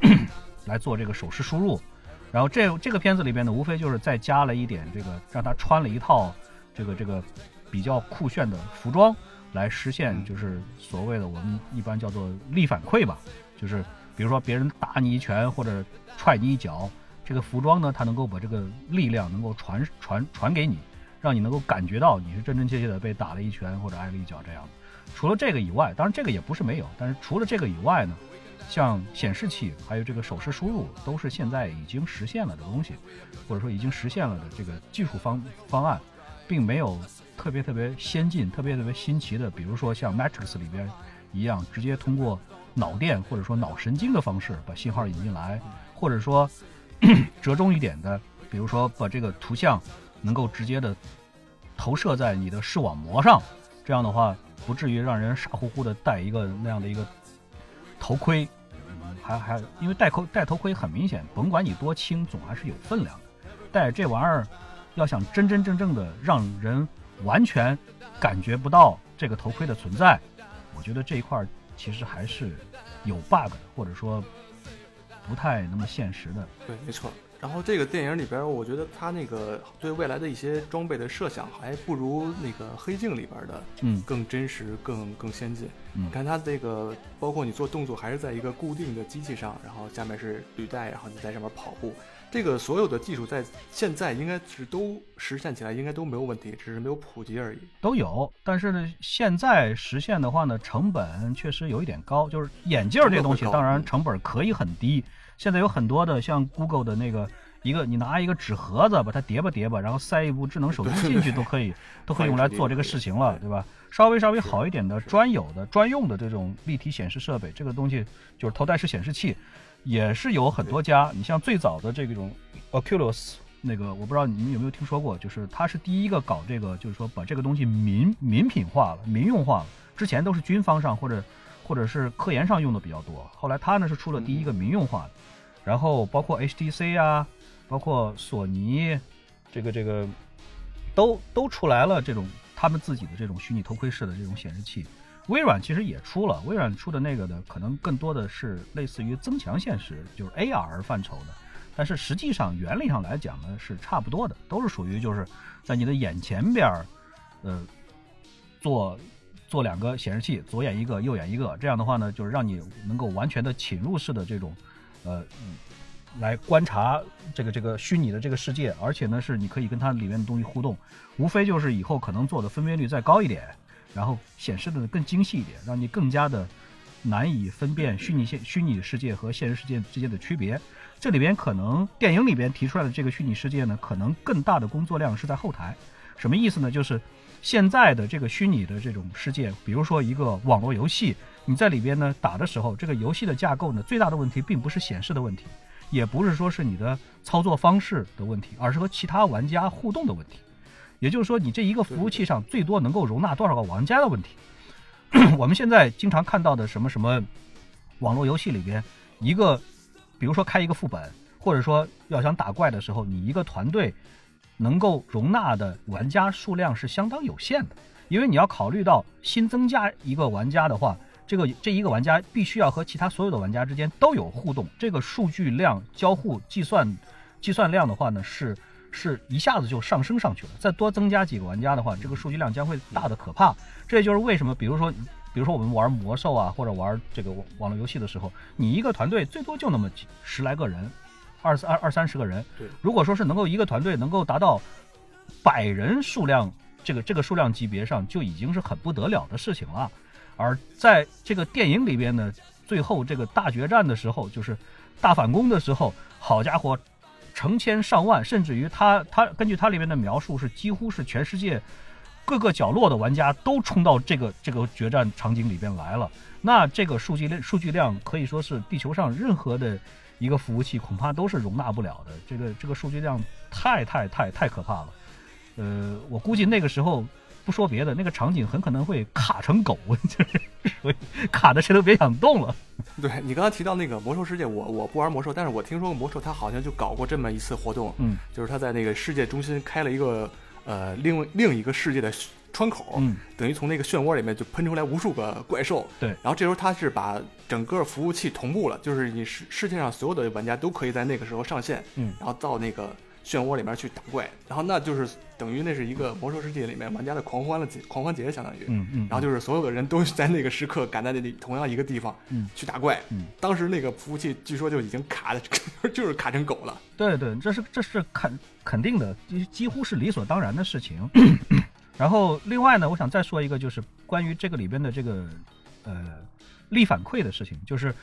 来做这个手势输入。然后这这个片子里边呢，无非就是再加了一点这个，让他穿了一套这个这个比较酷炫的服装，来实现就是所谓的我们一般叫做力反馈吧，就是比如说别人打你一拳或者踹你一脚，这个服装呢，它能够把这个力量能够传传传给你，让你能够感觉到你是真真切切的被打了一拳或者挨了一脚这样。除了这个以外，当然这个也不是没有，但是除了这个以外呢？像显示器，还有这个手势输入，都是现在已经实现了的东西，或者说已经实现了的这个技术方方案，并没有特别特别先进、特别特别新奇的，比如说像 Matrix 里边一样，直接通过脑电或者说脑神经的方式把信号引进来，或者说 折中一点的，比如说把这个图像能够直接的投射在你的视网膜上，这样的话不至于让人傻乎乎的戴一个那样的一个。头盔，还还因为戴头戴头盔很明显，甭管你多轻，总还是有分量的。戴这玩意儿，要想真真正正的让人完全感觉不到这个头盔的存在，我觉得这一块其实还是有 bug 的，或者说不太那么现实的。对，没错。然后这个电影里边，我觉得他那个对未来的一些装备的设想，还不如那个黑镜里边的嗯更真实、更更先进。嗯你看它这个，包括你做动作还是在一个固定的机器上，然后下面是履带，然后你在上面跑步。这个所有的技术在现在应该是都实现起来，应该都没有问题，只是没有普及而已。都有，但是呢，现在实现的话呢，成本确实有一点高。就是眼镜儿这东西，当然成本可以很低。现在有很多的像 Google 的那个一个，你拿一个纸盒子把它叠吧叠吧，然后塞一部智能手机进去，都可以 都可以用来做这个事情了，对吧？稍微稍微好一点的专有的专用的这种立体显示设备，这个东西就是头戴式显示器，也是有很多家。你像最早的这种 Oculus。那个我不知道你们有没有听说过，就是他是第一个搞这个，就是说把这个东西民民品化了、民用化了。之前都是军方上或者或者是科研上用的比较多，后来他呢是出了第一个民用化的，然后包括 HTC 啊，包括索尼，这个这个都都出来了这种他们自己的这种虚拟头盔式的这种显示器。微软其实也出了，微软出的那个呢可能更多的是类似于增强现实，就是 AR 范畴的。但是实际上原理上来讲呢是差不多的，都是属于就是在你的眼前边儿，呃，做做两个显示器，左眼一个，右眼一个，这样的话呢，就是让你能够完全的侵入式的这种，呃，嗯来观察这个这个虚拟的这个世界，而且呢是你可以跟它里面的东西互动，无非就是以后可能做的分辨率再高一点，然后显示的更精细一点，让你更加的难以分辨虚拟现虚拟世界和现实世界之间的区别。这里边可能电影里边提出来的这个虚拟世界呢，可能更大的工作量是在后台。什么意思呢？就是现在的这个虚拟的这种世界，比如说一个网络游戏，你在里边呢打的时候，这个游戏的架构呢，最大的问题并不是显示的问题，也不是说是你的操作方式的问题，而是和其他玩家互动的问题。也就是说，你这一个服务器上最多能够容纳多少个玩家的问题。我们现在经常看到的什么什么网络游戏里边，一个比如说开一个副本，或者说要想打怪的时候，你一个团队能够容纳的玩家数量是相当有限的，因为你要考虑到新增加一个玩家的话，这个这一个玩家必须要和其他所有的玩家之间都有互动，这个数据量交互计算计算量的话呢是。是一下子就上升上去了，再多增加几个玩家的话，这个数据量将会大的可怕。这也就是为什么，比如说，比如说我们玩魔兽啊，或者玩这个网络游戏的时候，你一个团队最多就那么几十来个人，二二二三十个人。对，如果说是能够一个团队能够达到百人数量，这个这个数量级别上，就已经是很不得了的事情了。而在这个电影里边呢，最后这个大决战的时候，就是大反攻的时候，好家伙！成千上万，甚至于他他根据他里面的描述是几乎是全世界各个角落的玩家都冲到这个这个决战场景里边来了。那这个数据量数据量可以说是地球上任何的一个服务器恐怕都是容纳不了的。这个这个数据量太太太太可怕了。呃，我估计那个时候不说别的，那个场景很可能会卡成狗，就是所以卡的谁都别想动了。对你刚才提到那个魔兽世界，我我不玩魔兽，但是我听说过魔兽，它好像就搞过这么一次活动，嗯，就是它在那个世界中心开了一个呃另另一个世界的窗口，嗯，等于从那个漩涡里面就喷出来无数个怪兽，对，然后这时候它是把整个服务器同步了，就是你世世界上所有的玩家都可以在那个时候上线，嗯，然后到那个漩涡里面去打怪，然后那就是等于那是一个魔兽世界里面玩家的狂欢了节狂欢节，相当于，嗯嗯，然后就是所有的人都在那个时刻赶在那里同样一个地方，嗯，去打怪。嗯，当时那个服务器据说就已经卡的，就是卡成狗了。对对，这是这是肯肯定的，几几乎是理所当然的事情。然后另外呢，我想再说一个，就是关于这个里边的这个呃力反馈的事情，就是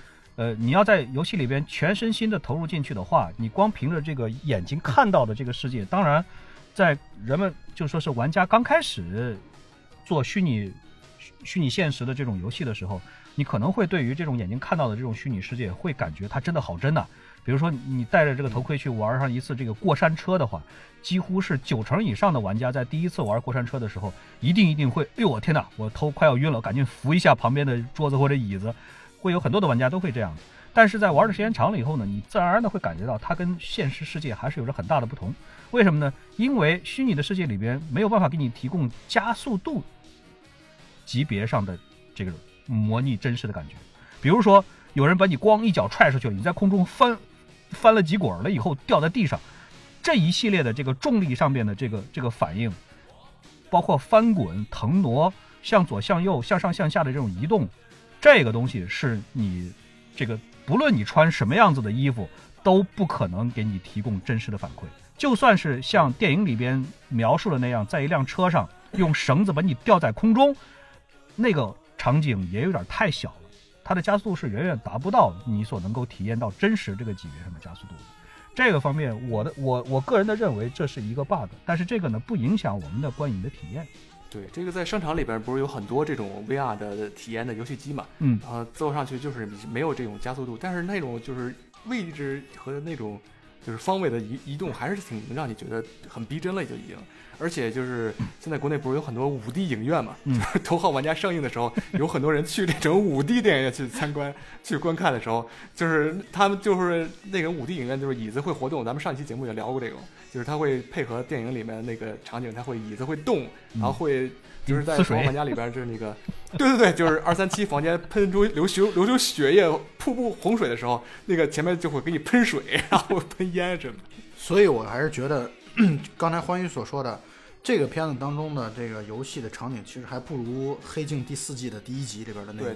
呃你要在游戏里边全身心的投入进去的话，你光凭着这个眼睛看到的这个世界，当然在人们就说是玩家刚开始做虚拟虚拟现实的这种游戏的时候，你可能会对于这种眼睛看到的这种虚拟世界，会感觉它真的好真呐、比如说，你戴着这个头盔去玩上一次这个过山车的话，几乎是九成以上的玩家在第一次玩过山车的时候，一定一定会，哎呦我天哪，我头快要晕了，赶紧扶一下旁边的桌子或者椅子，会有很多的玩家都会这样。但是在玩的时间长了以后呢，你自然而然的会感觉到它跟现实世界还是有着很大的不同。为什么呢？因为虚拟的世界里边没有办法给你提供加速度级别上的这个模拟真实的感觉。比如说，有人把你咣一脚踹出去，你在空中翻翻了几滚了以后掉在地上，这一系列的这个重力上面的这个这个反应，包括翻滚、腾挪、向左、向右、向上、向下的这种移动，这个东西是你这个不论你穿什么样子的衣服，都不可能给你提供真实的反馈。就算是像电影里边描述的那样，在一辆车上用绳子把你吊在空中，那个场景也有点太小了，它的加速度是远远达不到你所能够体验到真实这个级别上的加速度的。这个方面，我的我我个人的认为这是一个 bug，但是这个呢不影响我们的观影的体验。对，这个在商场里边不是有很多这种 VR 的体验的游戏机嘛？嗯，然后坐上去就是没有这种加速度，但是那种就是位置和那种。就是方位的移移动还是挺让你觉得很逼真了，就已经。而且就是现在国内不是有很多五 D 影院嘛？就是《头号玩家》上映的时候，有很多人去那种五 D 电影院去参观、去观看的时候，就是他们就是那种五 D 影院，就是椅子会活动。咱们上期节目也聊过这个，就是它会配合电影里面那个场景，它会椅子会动，然后会。就是在《头号玩家》里边，就是那个，对对对，就是二三七房间喷出流血流出血液、瀑布洪水的时候，那个前面就会给你喷水，然后喷烟什么。所以我还是觉得，刚才欢愉所说的这个片子当中的这个游戏的场景，其实还不如《黑镜》第四季的第一集里边的那个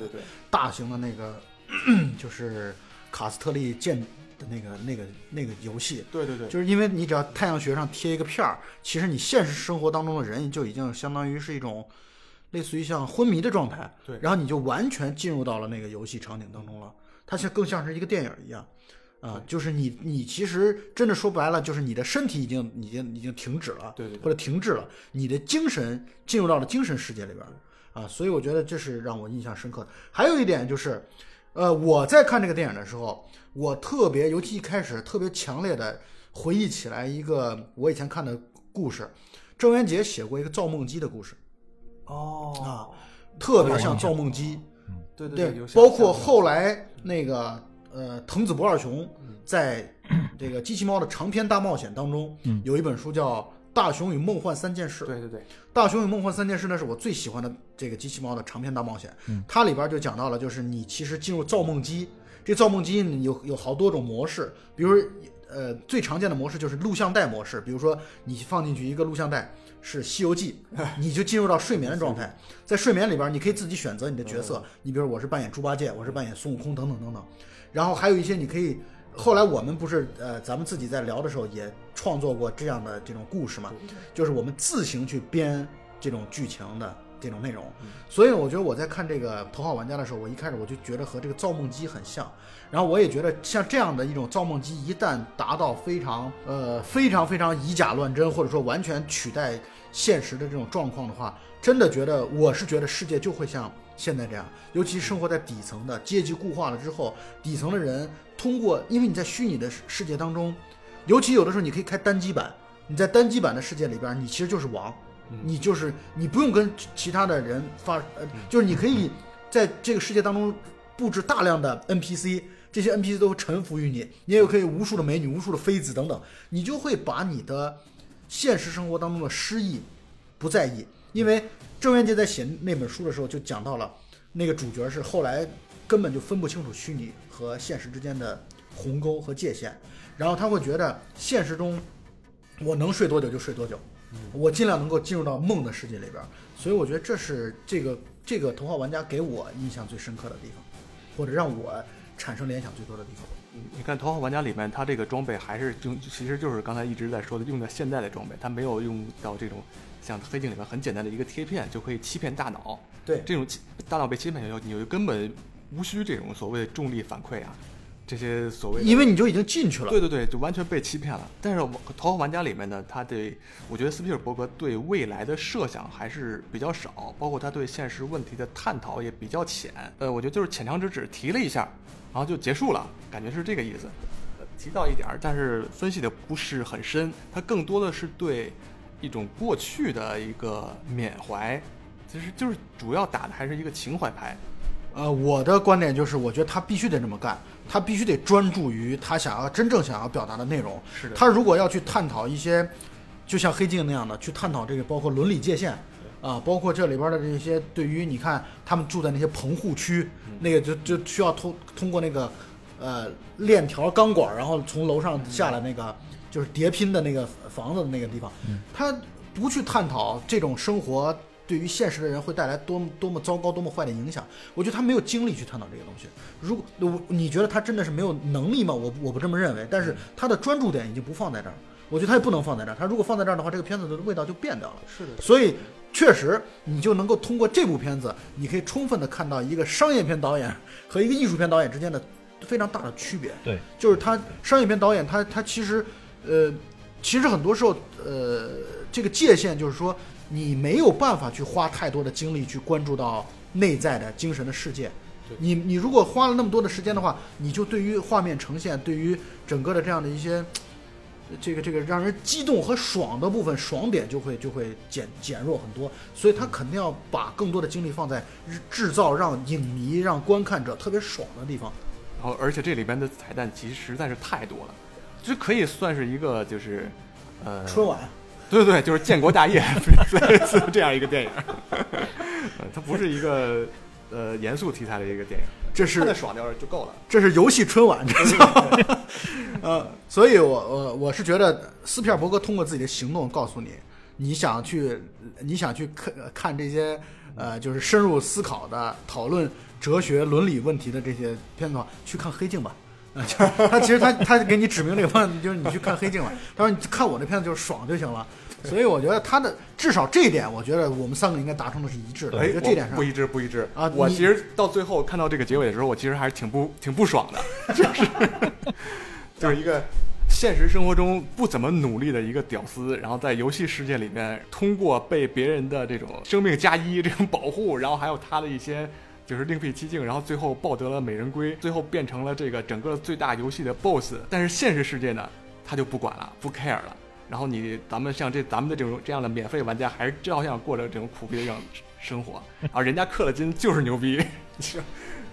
大型的那个，就是卡斯特利建。的那个、那个、那个游戏，对对对，就是因为你只要太阳穴上贴一个片儿，其实你现实生活当中的人就已经相当于是一种类似于像昏迷的状态，对，然后你就完全进入到了那个游戏场景当中了，它像更像是一个电影一样，啊，就是你你其实真的说白了，就是你的身体已经已经已经停止了，对对，或者停滞了，你的精神进入到了精神世界里边，啊，所以我觉得这是让我印象深刻的。还有一点就是，呃，我在看这个电影的时候。我特别，尤其一开始特别强烈的回忆起来一个我以前看的故事，郑渊洁写过一个造梦机的故事。哦啊，特别像造梦机。对对对，包括后来那个呃藤子不二雄在这个机器猫的长篇大冒险当中，有一本书叫《大雄与梦幻三件事》。对对对，《大雄与梦幻三件事》呢是我最喜欢的这个机器猫的长篇大冒险。它里边就讲到了，就是你其实进入造梦机。这造梦机有有好多种模式，比如呃最常见的模式就是录像带模式，比如说你放进去一个录像带是《西游记》，你就进入到睡眠的状态，在睡眠里边你可以自己选择你的角色，你比如我是扮演猪八戒，我是扮演孙悟空等等等等，然后还有一些你可以，后来我们不是呃咱们自己在聊的时候也创作过这样的这种故事嘛，就是我们自行去编这种剧情的。这种内容，所以我觉得我在看这个《头号玩家》的时候，我一开始我就觉得和这个造梦机很像，然后我也觉得像这样的一种造梦机，一旦达到非常呃非常非常以假乱真，或者说完全取代现实的这种状况的话，真的觉得我是觉得世界就会像现在这样，尤其生活在底层的阶级固化了之后，底层的人通过，因为你在虚拟的世界当中，尤其有的时候你可以开单机版，你在单机版的世界里边，你其实就是王。你就是你不用跟其他的人发，呃，就是你可以在这个世界当中布置大量的 NPC，这些 NPC 都臣服于你，你也可以无数的美女、无数的妃子等等，你就会把你的现实生活当中的失意不在意，因为郑渊洁在写那本书的时候就讲到了，那个主角是后来根本就分不清楚虚拟和现实之间的鸿沟和界限，然后他会觉得现实中我能睡多久就睡多久。我尽量能够进入到梦的世界里边，所以我觉得这是这个这个头号玩家给我印象最深刻的地方，或者让我产生联想最多的地方。你看头号玩家里面，他这个装备还是用，其实就是刚才一直在说的，用的现代的装备，他没有用到这种像黑镜里面很简单的一个贴片就可以欺骗大脑。对，这种大脑被欺骗以后，你就根本无需这种所谓的重力反馈啊。这些所谓，因为你就已经进去了，对对对，就完全被欺骗了。但是《头号玩家》里面呢，他对我觉得斯皮尔伯格对未来的设想还是比较少，包括他对现实问题的探讨也比较浅。呃，我觉得就是浅尝辄止提了一下，然后就结束了，感觉是这个意思。提到一点儿，但是分析的不是很深，他更多的是对一种过去的一个缅怀，其实就是主要打的还是一个情怀牌。呃，我的观点就是，我觉得他必须得这么干，他必须得专注于他想要真正想要表达的内容。是的。他如果要去探讨一些，就像黑镜那样的，去探讨这个包括伦理界限，啊，包括这里边的这些对于你看他们住在那些棚户区，那个就就需要通通过那个呃链条钢管，然后从楼上下来那个就是叠拼的那个房子的那个地方，他不去探讨这种生活对于现实的人会带来多么多么糟糕、多么坏的影响。我觉得他没有精力去探讨这个东西。如果我你觉得他真的是没有能力吗？我我不这么认为，但是他的专注点已经不放在这儿。我觉得他也不能放在这儿。他如果放在这儿的话，这个片子的味道就变掉了。是的，所以确实，你就能够通过这部片子，你可以充分的看到一个商业片导演 和一个艺术片导演之间的非常大的区别。对，就是他商业片导演，他他其实，呃，其实很多时候，呃，这个界限就是说，你没有办法去花太多的精力去关注到内在的精神的世界。你你如果花了那么多的时间的话，你就对于画面呈现，对于整个的这样的一些。这个这个让人激动和爽的部分，爽点就会就会减减弱很多，所以他肯定要把更多的精力放在制造让影迷、让观看者特别爽的地方。然后而且这里边的彩蛋其实实在是太多了，这可以算是一个就是，呃，春晚，对对对，就是建国大业 类似这样一个电影，呃它不是一个呃严肃题材的一个电影，这是看的爽掉就够了。这是游戏春晚，这叫。呃，所以我我我是觉得斯皮尔伯格通过自己的行动告诉你，你想去你想去看看这些呃就是深入思考的讨论哲学伦理问题的这些片子的话，去看《黑镜》吧。啊，就是他其实他他给你指明这个方向，就是你去看《黑镜》了。他说你看我这片子就是爽就行了。所以我觉得他的至少这一点，我觉得我们三个应该达成的是一致的。我哎，这点上不一致，不一致啊我其实到最后看到这个结尾的时候，我其实还是挺不挺不爽的，就是 就是一个现实生活中不怎么努力的一个屌丝，然后在游戏世界里面通过被别人的这种生命加一这种保护，然后还有他的一些。就是另辟蹊径，然后最后抱得了美人归，最后变成了这个整个最大游戏的 BOSS。但是现实世界呢，他就不管了，不 care 了。然后你咱们像这咱们的这种这样的免费玩家，还是照样过着这种苦逼的这种生活，啊，人家氪了金就是牛逼，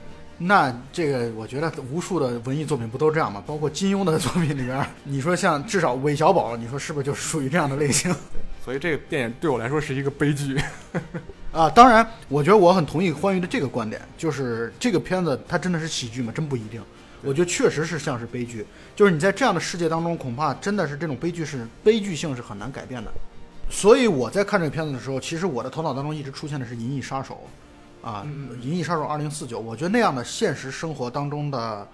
那这个，我觉得无数的文艺作品不都这样吗？包括金庸的作品里边，你说像至少韦小宝，你说是不是就属于这样的类型 所以这个电影对我来说是一个悲剧。啊？当然，我觉得我很同意欢愉的这个观点，就是这个片子它真的是喜剧吗？真不一定。我觉得确实是像是悲剧，就是你在这样的世界当中，恐怕真的是这种悲剧是悲剧性是很难改变的。所以我在看这个片子的时候，其实我的头脑当中一直出现的是《银翼杀手》，啊，《银翼杀手二零四九》，我觉得那样的现实生活当中的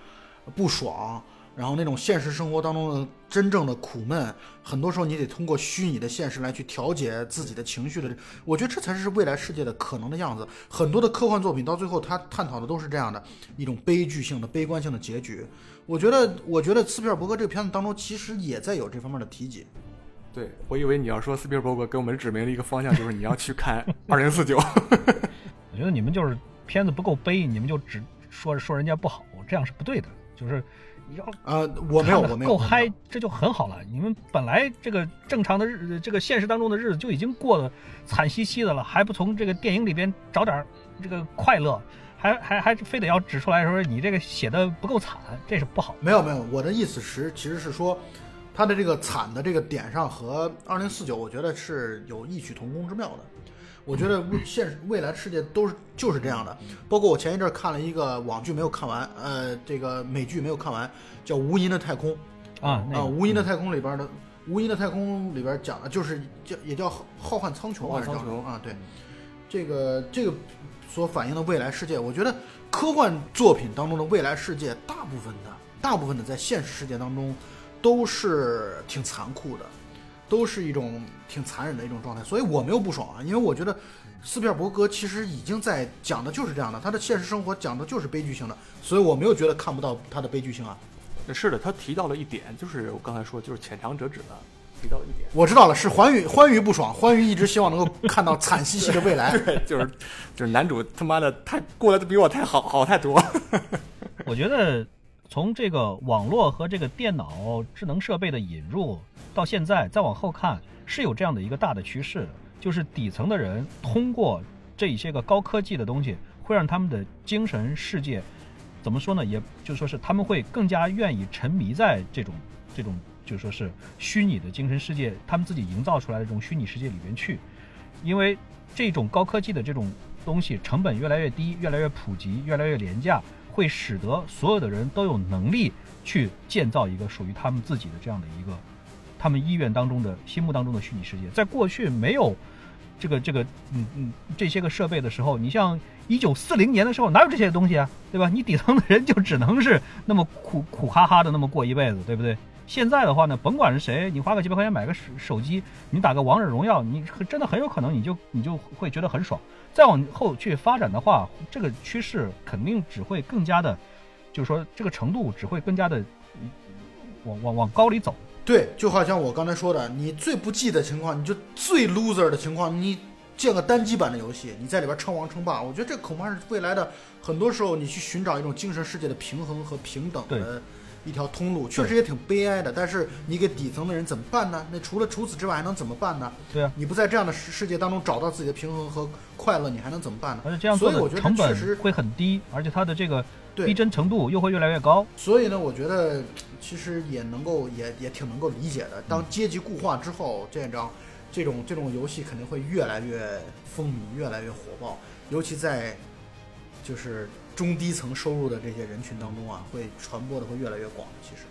不爽，然后那种现实生活当中的真正的苦闷，很多时候你得通过虚拟的现实来去调节自己的情绪的。我觉得这才是未来世界的可能的样子。很多的科幻作品到最后，它探讨的都是这样的一种悲剧性的、悲观性的结局。我觉得，我觉得斯皮尔伯格这个片子当中其实也在有这方面的提及。对我以为你要说斯皮尔伯格给我们指明了一个方向，就是你要去看 二零四九。我觉得你们就是片子不够悲，你们就只说说人家不好，这样是不对的。就是你要呃，我没有，我没有，够嗨，这就很好了。你们本来这个正常的日，这个现实当中的日子就已经过得惨兮兮的了，还不从这个电影里边找点儿这个快乐，还还还非得要指出来说你这个写的不够惨，这是不好。没有没有，我的意思是其实是说，他的这个惨的这个点上和二零四九，我觉得是有异曲同工之妙的。我觉得未现实未来世界都是就是这样的，包括我前一阵儿看了一个网剧没有看完，呃，这个美剧没有看完，叫《无垠的太空》啊，那啊，个无垠的太空》里边的《无垠的太空》里边讲的就是叫也叫浩浩瀚苍穹还是叫浩瀚苍穹啊？对，这个这个所反映的未来世界，我觉得科幻作品当中的未来世界，大部分的大部分的在现实世界当中都是挺残酷的，都是一种挺残忍的一种状态。所以我没有不爽啊，因为我觉得斯皮尔伯格其实已经在讲的就是这样的，他的现实生活讲的就是悲剧性的，所以我没有觉得看不到他的悲剧性啊。是的，他提到了一点，就是我刚才说，就是浅尝辄止的提到了一点。我知道了，是欢愉欢愉不爽，欢愉一直希望能够看到惨兮兮的未来。对，就是就是男主他妈的太过得比我太好好太多。我觉得从这个网络和这个电脑智能设备的引入到现在，再往后看，是有这样的一个大的趋势的，就是底层的人通过这一些个高科技的东西，会让他们的精神世界怎么说呢？也就说是他们会更加愿意沉迷在这种这种就说是虚拟的精神世界，他们自己营造出来的这种虚拟世界里边去，因为这种高科技的这种东西成本越来越低，越来越普及，越来越廉价，会使得所有的人都有能力去建造一个属于他们自己的这样的一个他们意愿当中的心目当中的虚拟世界。在过去没有这个这个嗯嗯这些个设备的时候，你像一九四零年的时候哪有这些东西啊，对吧？你底层的人就只能是那么苦苦哈哈的那么过一辈子，对不对？现在的话呢，甭管是谁，你花个几百块钱买个手手机，你打个王者荣耀，你真的很有可能你就你就会觉得很爽。再往后去发展的话，这个趋势肯定只会更加的，就是说这个程度只会更加的往往往高里走。对，就好像我刚才说的，你最不济的情况，你就最 loser 的情况，你建个单机版的游戏，你在里边称王称霸，我觉得这恐怕是未来的很多时候你去寻找一种精神世界的平衡和平等的。一条通路确实也挺悲哀的，但是你给底层的人怎么办呢？那除了除此之外还能怎么办呢？对啊，你不在这样的世世界当中找到自己的平衡和快乐，你还能怎么办呢？而且这样做的成本会很低，而且它的这个逼真程度又会越来越高。所以呢，我觉得其实也能够也也挺能够理解的。当阶级固化之后，这张这种这种游戏肯定会越来越风靡，越来越火爆，尤其在就是。中低层收入的这些人群当中啊，会传播的会越来越广。其实，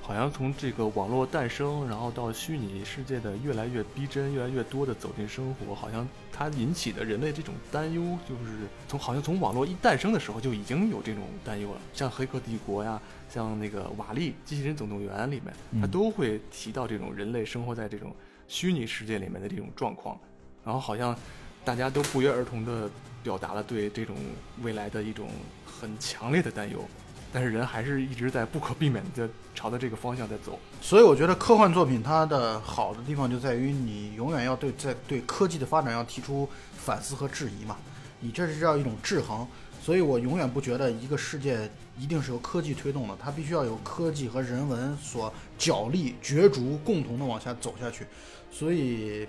好像从这个网络诞生，然后到虚拟世界的越来越逼真，越来越多的走进生活，好像它引起的人类这种担忧，就是从好像从网络一诞生的时候就已经有这种担忧了。像《黑客帝国》呀，像那个《瓦力：机器人总动员》里面，它都会提到这种人类生活在这种虚拟世界里面的这种状况，然后好像大家都不约而同的。表达了对这种未来的一种很强烈的担忧，但是人还是一直在不可避免的朝着这个方向在走。所以我觉得科幻作品它的好的地方就在于你永远要对在对科技的发展要提出反思和质疑嘛，你这是要一种制衡。所以我永远不觉得一个世界一定是由科技推动的，它必须要有科技和人文所角力角逐，共同的往下走下去。所以。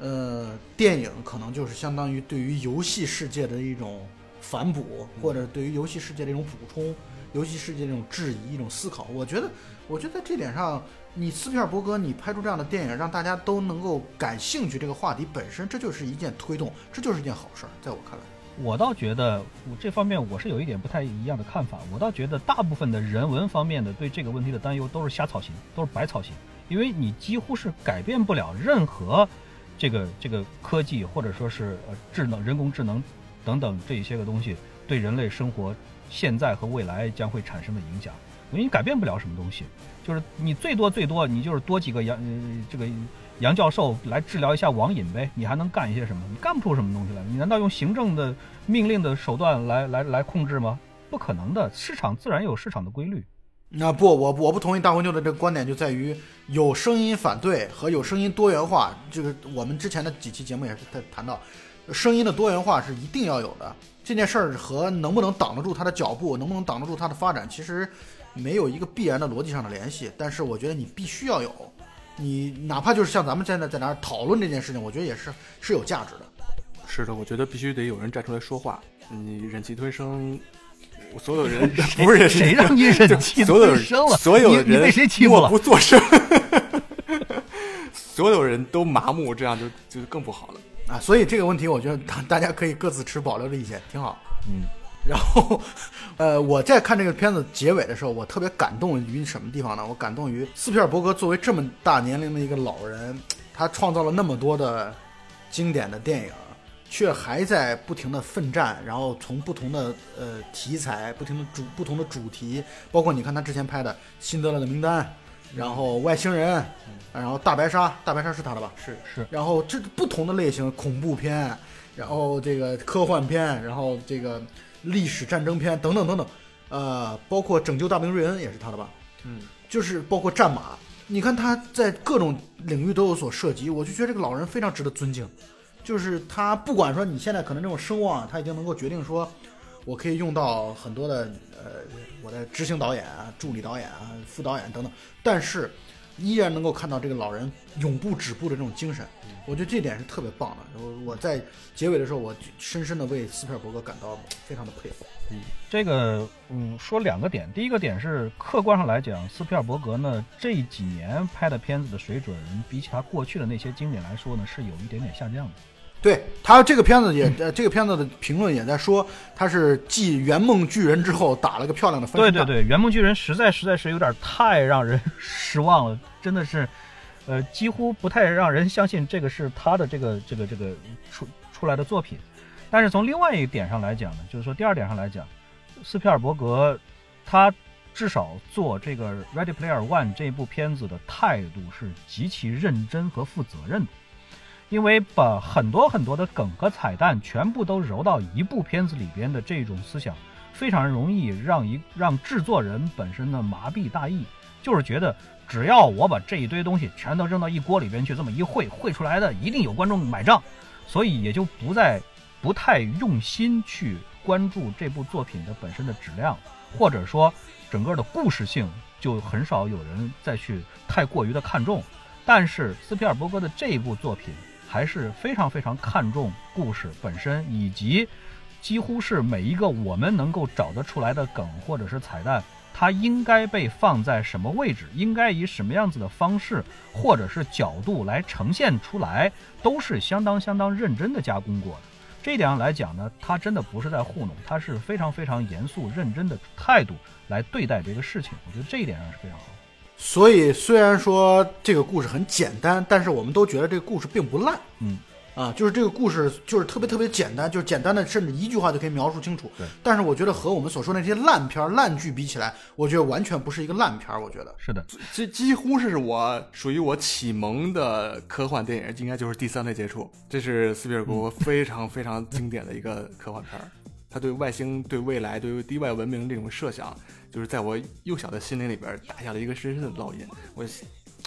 呃，电影可能就是相当于对于游戏世界的一种反哺，或者对于游戏世界的一种补充，游戏世界这种质疑、一种思考。我觉得，我觉得在这点上，你斯皮尔伯格你拍出这样的电影，让大家都能够感兴趣，这个话题本身，这就是一件推动，这就是一件好事儿。在我看来，我倒觉得我这方面我是有一点不太一样的看法。我倒觉得大部分的人文方面的对这个问题的担忧都是瞎操心，都是白操心，因为你几乎是改变不了任何。这个这个科技或者说是呃智能人工智能等等这一些个东西对人类生活现在和未来将会产生的影响，因为你改变不了什么东西，就是你最多最多你就是多几个杨这个杨教授来治疗一下网瘾呗，你还能干一些什么？你干不出什么东西来，你难道用行政的命令的手段来来来控制吗？不可能的，市场自然有市场的规律。那不，我我不同意大灰牛的这个观点，就在于有声音反对和有声音多元化。这个我们之前的几期节目也是在谈到，声音的多元化是一定要有的。这件事儿和能不能挡得住他的脚步，能不能挡得住他的发展，其实没有一个必然的逻辑上的联系。但是我觉得你必须要有，你哪怕就是像咱们现在在那儿讨论这件事情，我觉得也是是有价值的。是的，我觉得必须得有人站出来说话。你忍气吞声。所有人 不是谁让你忍气吞声了？所有人你被谁欺负了？不作声，所有人都麻木，这样就就更不好了啊！所以这个问题，我觉得大大家可以各自持保留的意见，挺好。嗯，然后 呃，我在看这个片子结尾的时候，我特别感动于什么地方呢？我感动于斯皮尔伯格作为这么大年龄的一个老人，他创造了那么多的经典的电影。却还在不停的奋战，然后从不同的呃题材、不停的主、不同的主题，包括你看他之前拍的《辛德勒的名单》，然后外星人，然后大白鲨，大白鲨是他的吧？是是。然后这不同的类型，恐怖片，然后这个科幻片，然后这个历史战争片等等等等，呃，包括拯救大兵瑞恩也是他的吧？嗯，就是包括战马，你看他在各种领域都有所涉及，我就觉得这个老人非常值得尊敬。就是他，不管说你现在可能这种声望，他已经能够决定说，我可以用到很多的呃，我的执行导演啊、助理导演啊、副导演等等，但是依然能够看到这个老人永不止步的这种精神，我觉得这点是特别棒的。我我在结尾的时候，我深深的为斯皮尔伯格感到非常的佩服。嗯，这个嗯，说两个点，第一个点是客观上来讲，斯皮尔伯格呢这几年拍的片子的水准，比起他过去的那些经典来说呢，是有一点点下降的。对他这个片子也，呃，这个片子的评论也在说，他是继《圆梦巨人》之后打了个漂亮的分对对对，《圆梦巨人》实在实在是有点太让人 失望了，真的是，呃，几乎不太让人相信这个是他的这个这个这个出出来的作品。但是从另外一点上来讲呢，就是说第二点上来讲，斯皮尔伯格他至少做这个《Ready Player One》这部片子的态度是极其认真和负责任的。因为把很多很多的梗和彩蛋全部都揉到一部片子里边的这种思想，非常容易让一让制作人本身的麻痹大意，就是觉得只要我把这一堆东西全都扔到一锅里边去，这么一烩烩出来的一定有观众买账，所以也就不再不太用心去关注这部作品的本身的质量，或者说整个的故事性就很少有人再去太过于的看重。但是斯皮尔伯格的这一部作品。还是非常非常看重故事本身，以及几乎是每一个我们能够找得出来的梗或者是彩蛋，它应该被放在什么位置，应该以什么样子的方式或者是角度来呈现出来，都是相当相当认真的加工过的。这一点上来讲呢，他真的不是在糊弄，他是非常非常严肃认真的态度来对待这个事情。我觉得这一点上是非常好。所以，虽然说这个故事很简单，但是我们都觉得这个故事并不烂。嗯，啊，就是这个故事就是特别特别简单，就是简单的，甚至一句话就可以描述清楚。对。但是我觉得和我们所说那些烂片、烂剧比起来，我觉得完全不是一个烂片。我觉得是的，这几乎是我属于我启蒙的科幻电影，应该就是《第三类接触》，这是斯皮尔伯格非常非常经典的一个科幻片。他对外星、对未来、对于地外文明这种设想。就是在我幼小的心灵里边打下了一个深深的烙印，我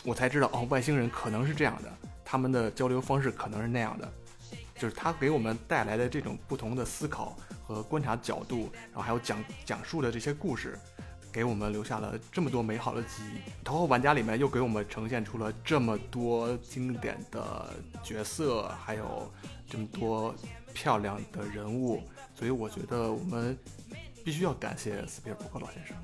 我才知道哦，外星人可能是这样的，他们的交流方式可能是那样的，就是他给我们带来的这种不同的思考和观察角度，然后还有讲讲述的这些故事，给我们留下了这么多美好的记忆。《头号玩家》里面又给我们呈现出了这么多经典的角色，还有这么多漂亮的人物，所以我觉得我们。必须要感谢斯皮尔伯格老先生。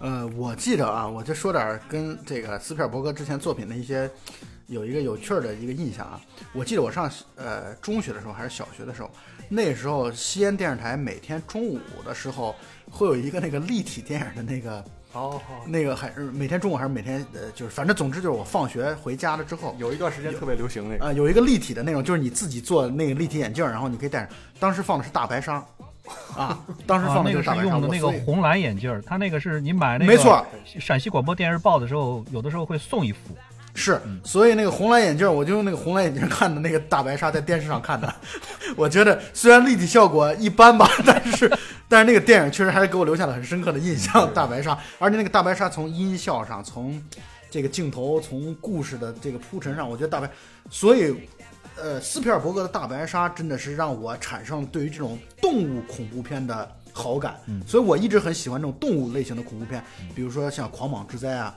呃，我记得啊，我就说点跟这个斯皮尔伯格之前作品的一些有一个有趣的一个印象啊。我记得我上呃中学的时候还是小学的时候，那时候西安电视台每天中午的时候会有一个那个立体电影的那个哦，那个还是每天中午还是每天呃，就是反正总之就是我放学回家了之后，有一段时间特别流行那个啊，有一个立体的那种，就是你自己做那个立体眼镜，然后你可以戴上。当时放的是大白鲨。啊，当时放那个是用的那个红蓝眼镜儿，他那个是你买那个没错，陕西广播电视报的时候，有的时候会送一副。是，所以那个红蓝眼镜，我就用那个红蓝眼镜看的那个大白鲨，在电视上看的。我觉得虽然立体效果一般吧，但是但是那个电影确实还是给我留下了很深刻的印象。大白鲨，而且那个大白鲨从音效上，从这个镜头，从故事的这个铺陈上，我觉得大白，所以。呃，斯皮尔伯格的大白鲨真的是让我产生了对于这种动物恐怖片的好感，所以我一直很喜欢这种动物类型的恐怖片，比如说像《狂蟒之灾》啊，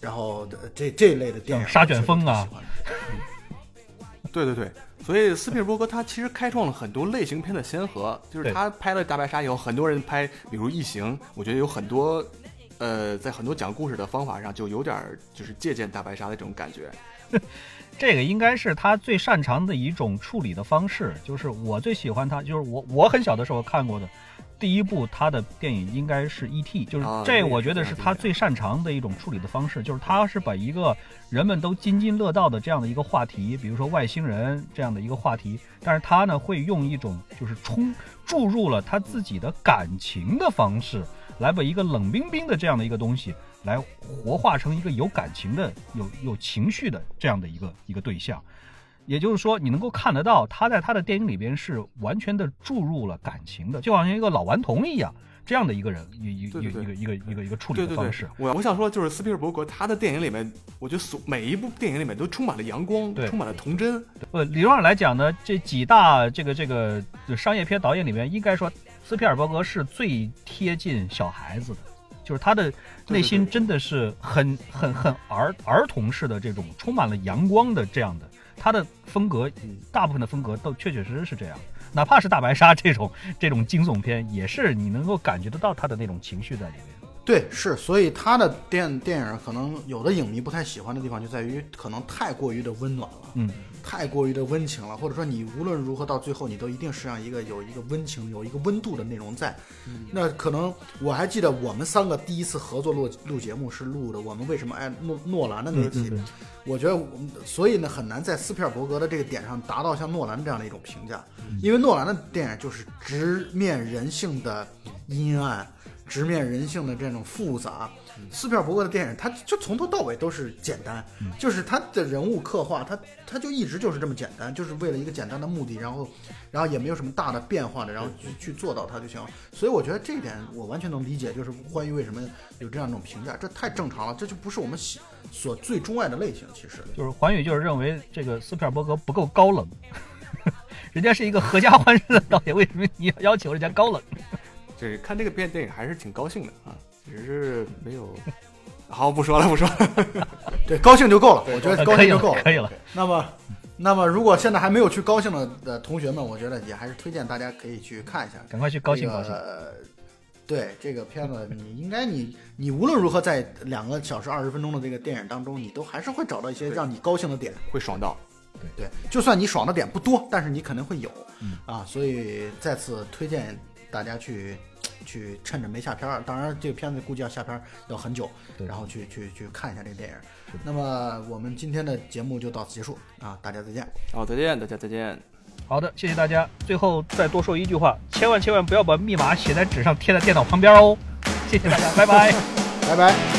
然后这这一类的电影，《沙卷风》啊。对对对，所以斯皮尔伯格他其实开创了很多类型片的先河，就是他拍了大白鲨以后，很多人拍，比如《异形》，我觉得有很多，呃，在很多讲故事的方法上就有点就是借鉴大白鲨的这种感觉。这个应该是他最擅长的一种处理的方式，就是我最喜欢他，就是我我很小的时候看过的第一部他的电影应该是 E.T.，就是这我觉得是他最擅长的一种处理的方式，就是他是把一个人们都津津乐道的这样的一个话题，比如说外星人这样的一个话题，但是他呢会用一种就是冲注入了他自己的感情的方式，来把一个冷冰冰的这样的一个东西。来活化成一个有感情的、有有情绪的这样的一个一个对象，也就是说，你能够看得到他在他的电影里边是完全的注入了感情的，就好像一个老顽童一样，这样的一个人，一一一个一个一个一个一个处理的方式。我我想说，就是斯皮尔伯格他的电影里面，我觉得所每一部电影里面都充满了阳光，充满了童真。呃，理论上来讲呢，这几大这个这个商业片导演里面，应该说斯皮尔伯格是最贴近小孩子的。就是他的内心真的是很很很儿儿童式的这种充满了阳光的这样的，他的风格大部分的风格都确确实实是这样，哪怕是大白鲨这种这种惊悚片，也是你能够感觉得到他的那种情绪在里面。对，是，所以他的电电影可能有的影迷不太喜欢的地方就在于可能太过于的温暖了。嗯，太过于的温情了，或者说你无论如何到最后你都一定是让一个有一个温情、有一个温度的内容在。那可能我还记得我们三个第一次合作录录节目是录的我们为什么爱诺诺兰的那一期。我觉得我们所以呢很难在斯皮尔伯格的这个点上达到像诺兰这样的一种评价，因为诺兰的电影就是直面人性的阴暗，直面人性的这种复杂。斯皮尔伯格的电影，他就从头到尾都是简单，就是他的人物刻画，他他就一直就是这么简单，就是为了一个简单的目的，然后然后也没有什么大的变化的，然后去去做到它就行了。所以我觉得这一点我完全能理解，就是关于为什么有这样一种评价，这太正常了，这就不是我们喜所最钟爱的类型，其实。就是环宇就是认为这个斯皮尔伯格不够高冷，人家是一个合家欢式的导演，为什么你要要求人家高冷？就是看这个片电影还是挺高兴的啊，只是没有。好，不说了，不说了。对，高兴就够了，我觉得高兴就够了。可以了。那么，那么如果现在还没有去高兴的的同学们，我觉得也还是推荐大家可以去看一下。赶快去高兴高兴。呃，对这个片子，你应该你你无论如何在两个小时二十分钟的这个电影当中，你都还是会找到一些让你高兴的点。会爽到。对，就算你爽的点不多，但是你肯定会有嗯啊。所以再次推荐大家去去趁着没下片儿，当然这个片子估计要下片儿要很久，对然后去去去看一下这个电影。那么我们今天的节目就到此结束啊，大家再见。好，再见，大家再见。好的，谢谢大家。最后再多说一句话，千万千万不要把密码写在纸上贴在电脑旁边哦。谢谢大家，拜拜。拜拜。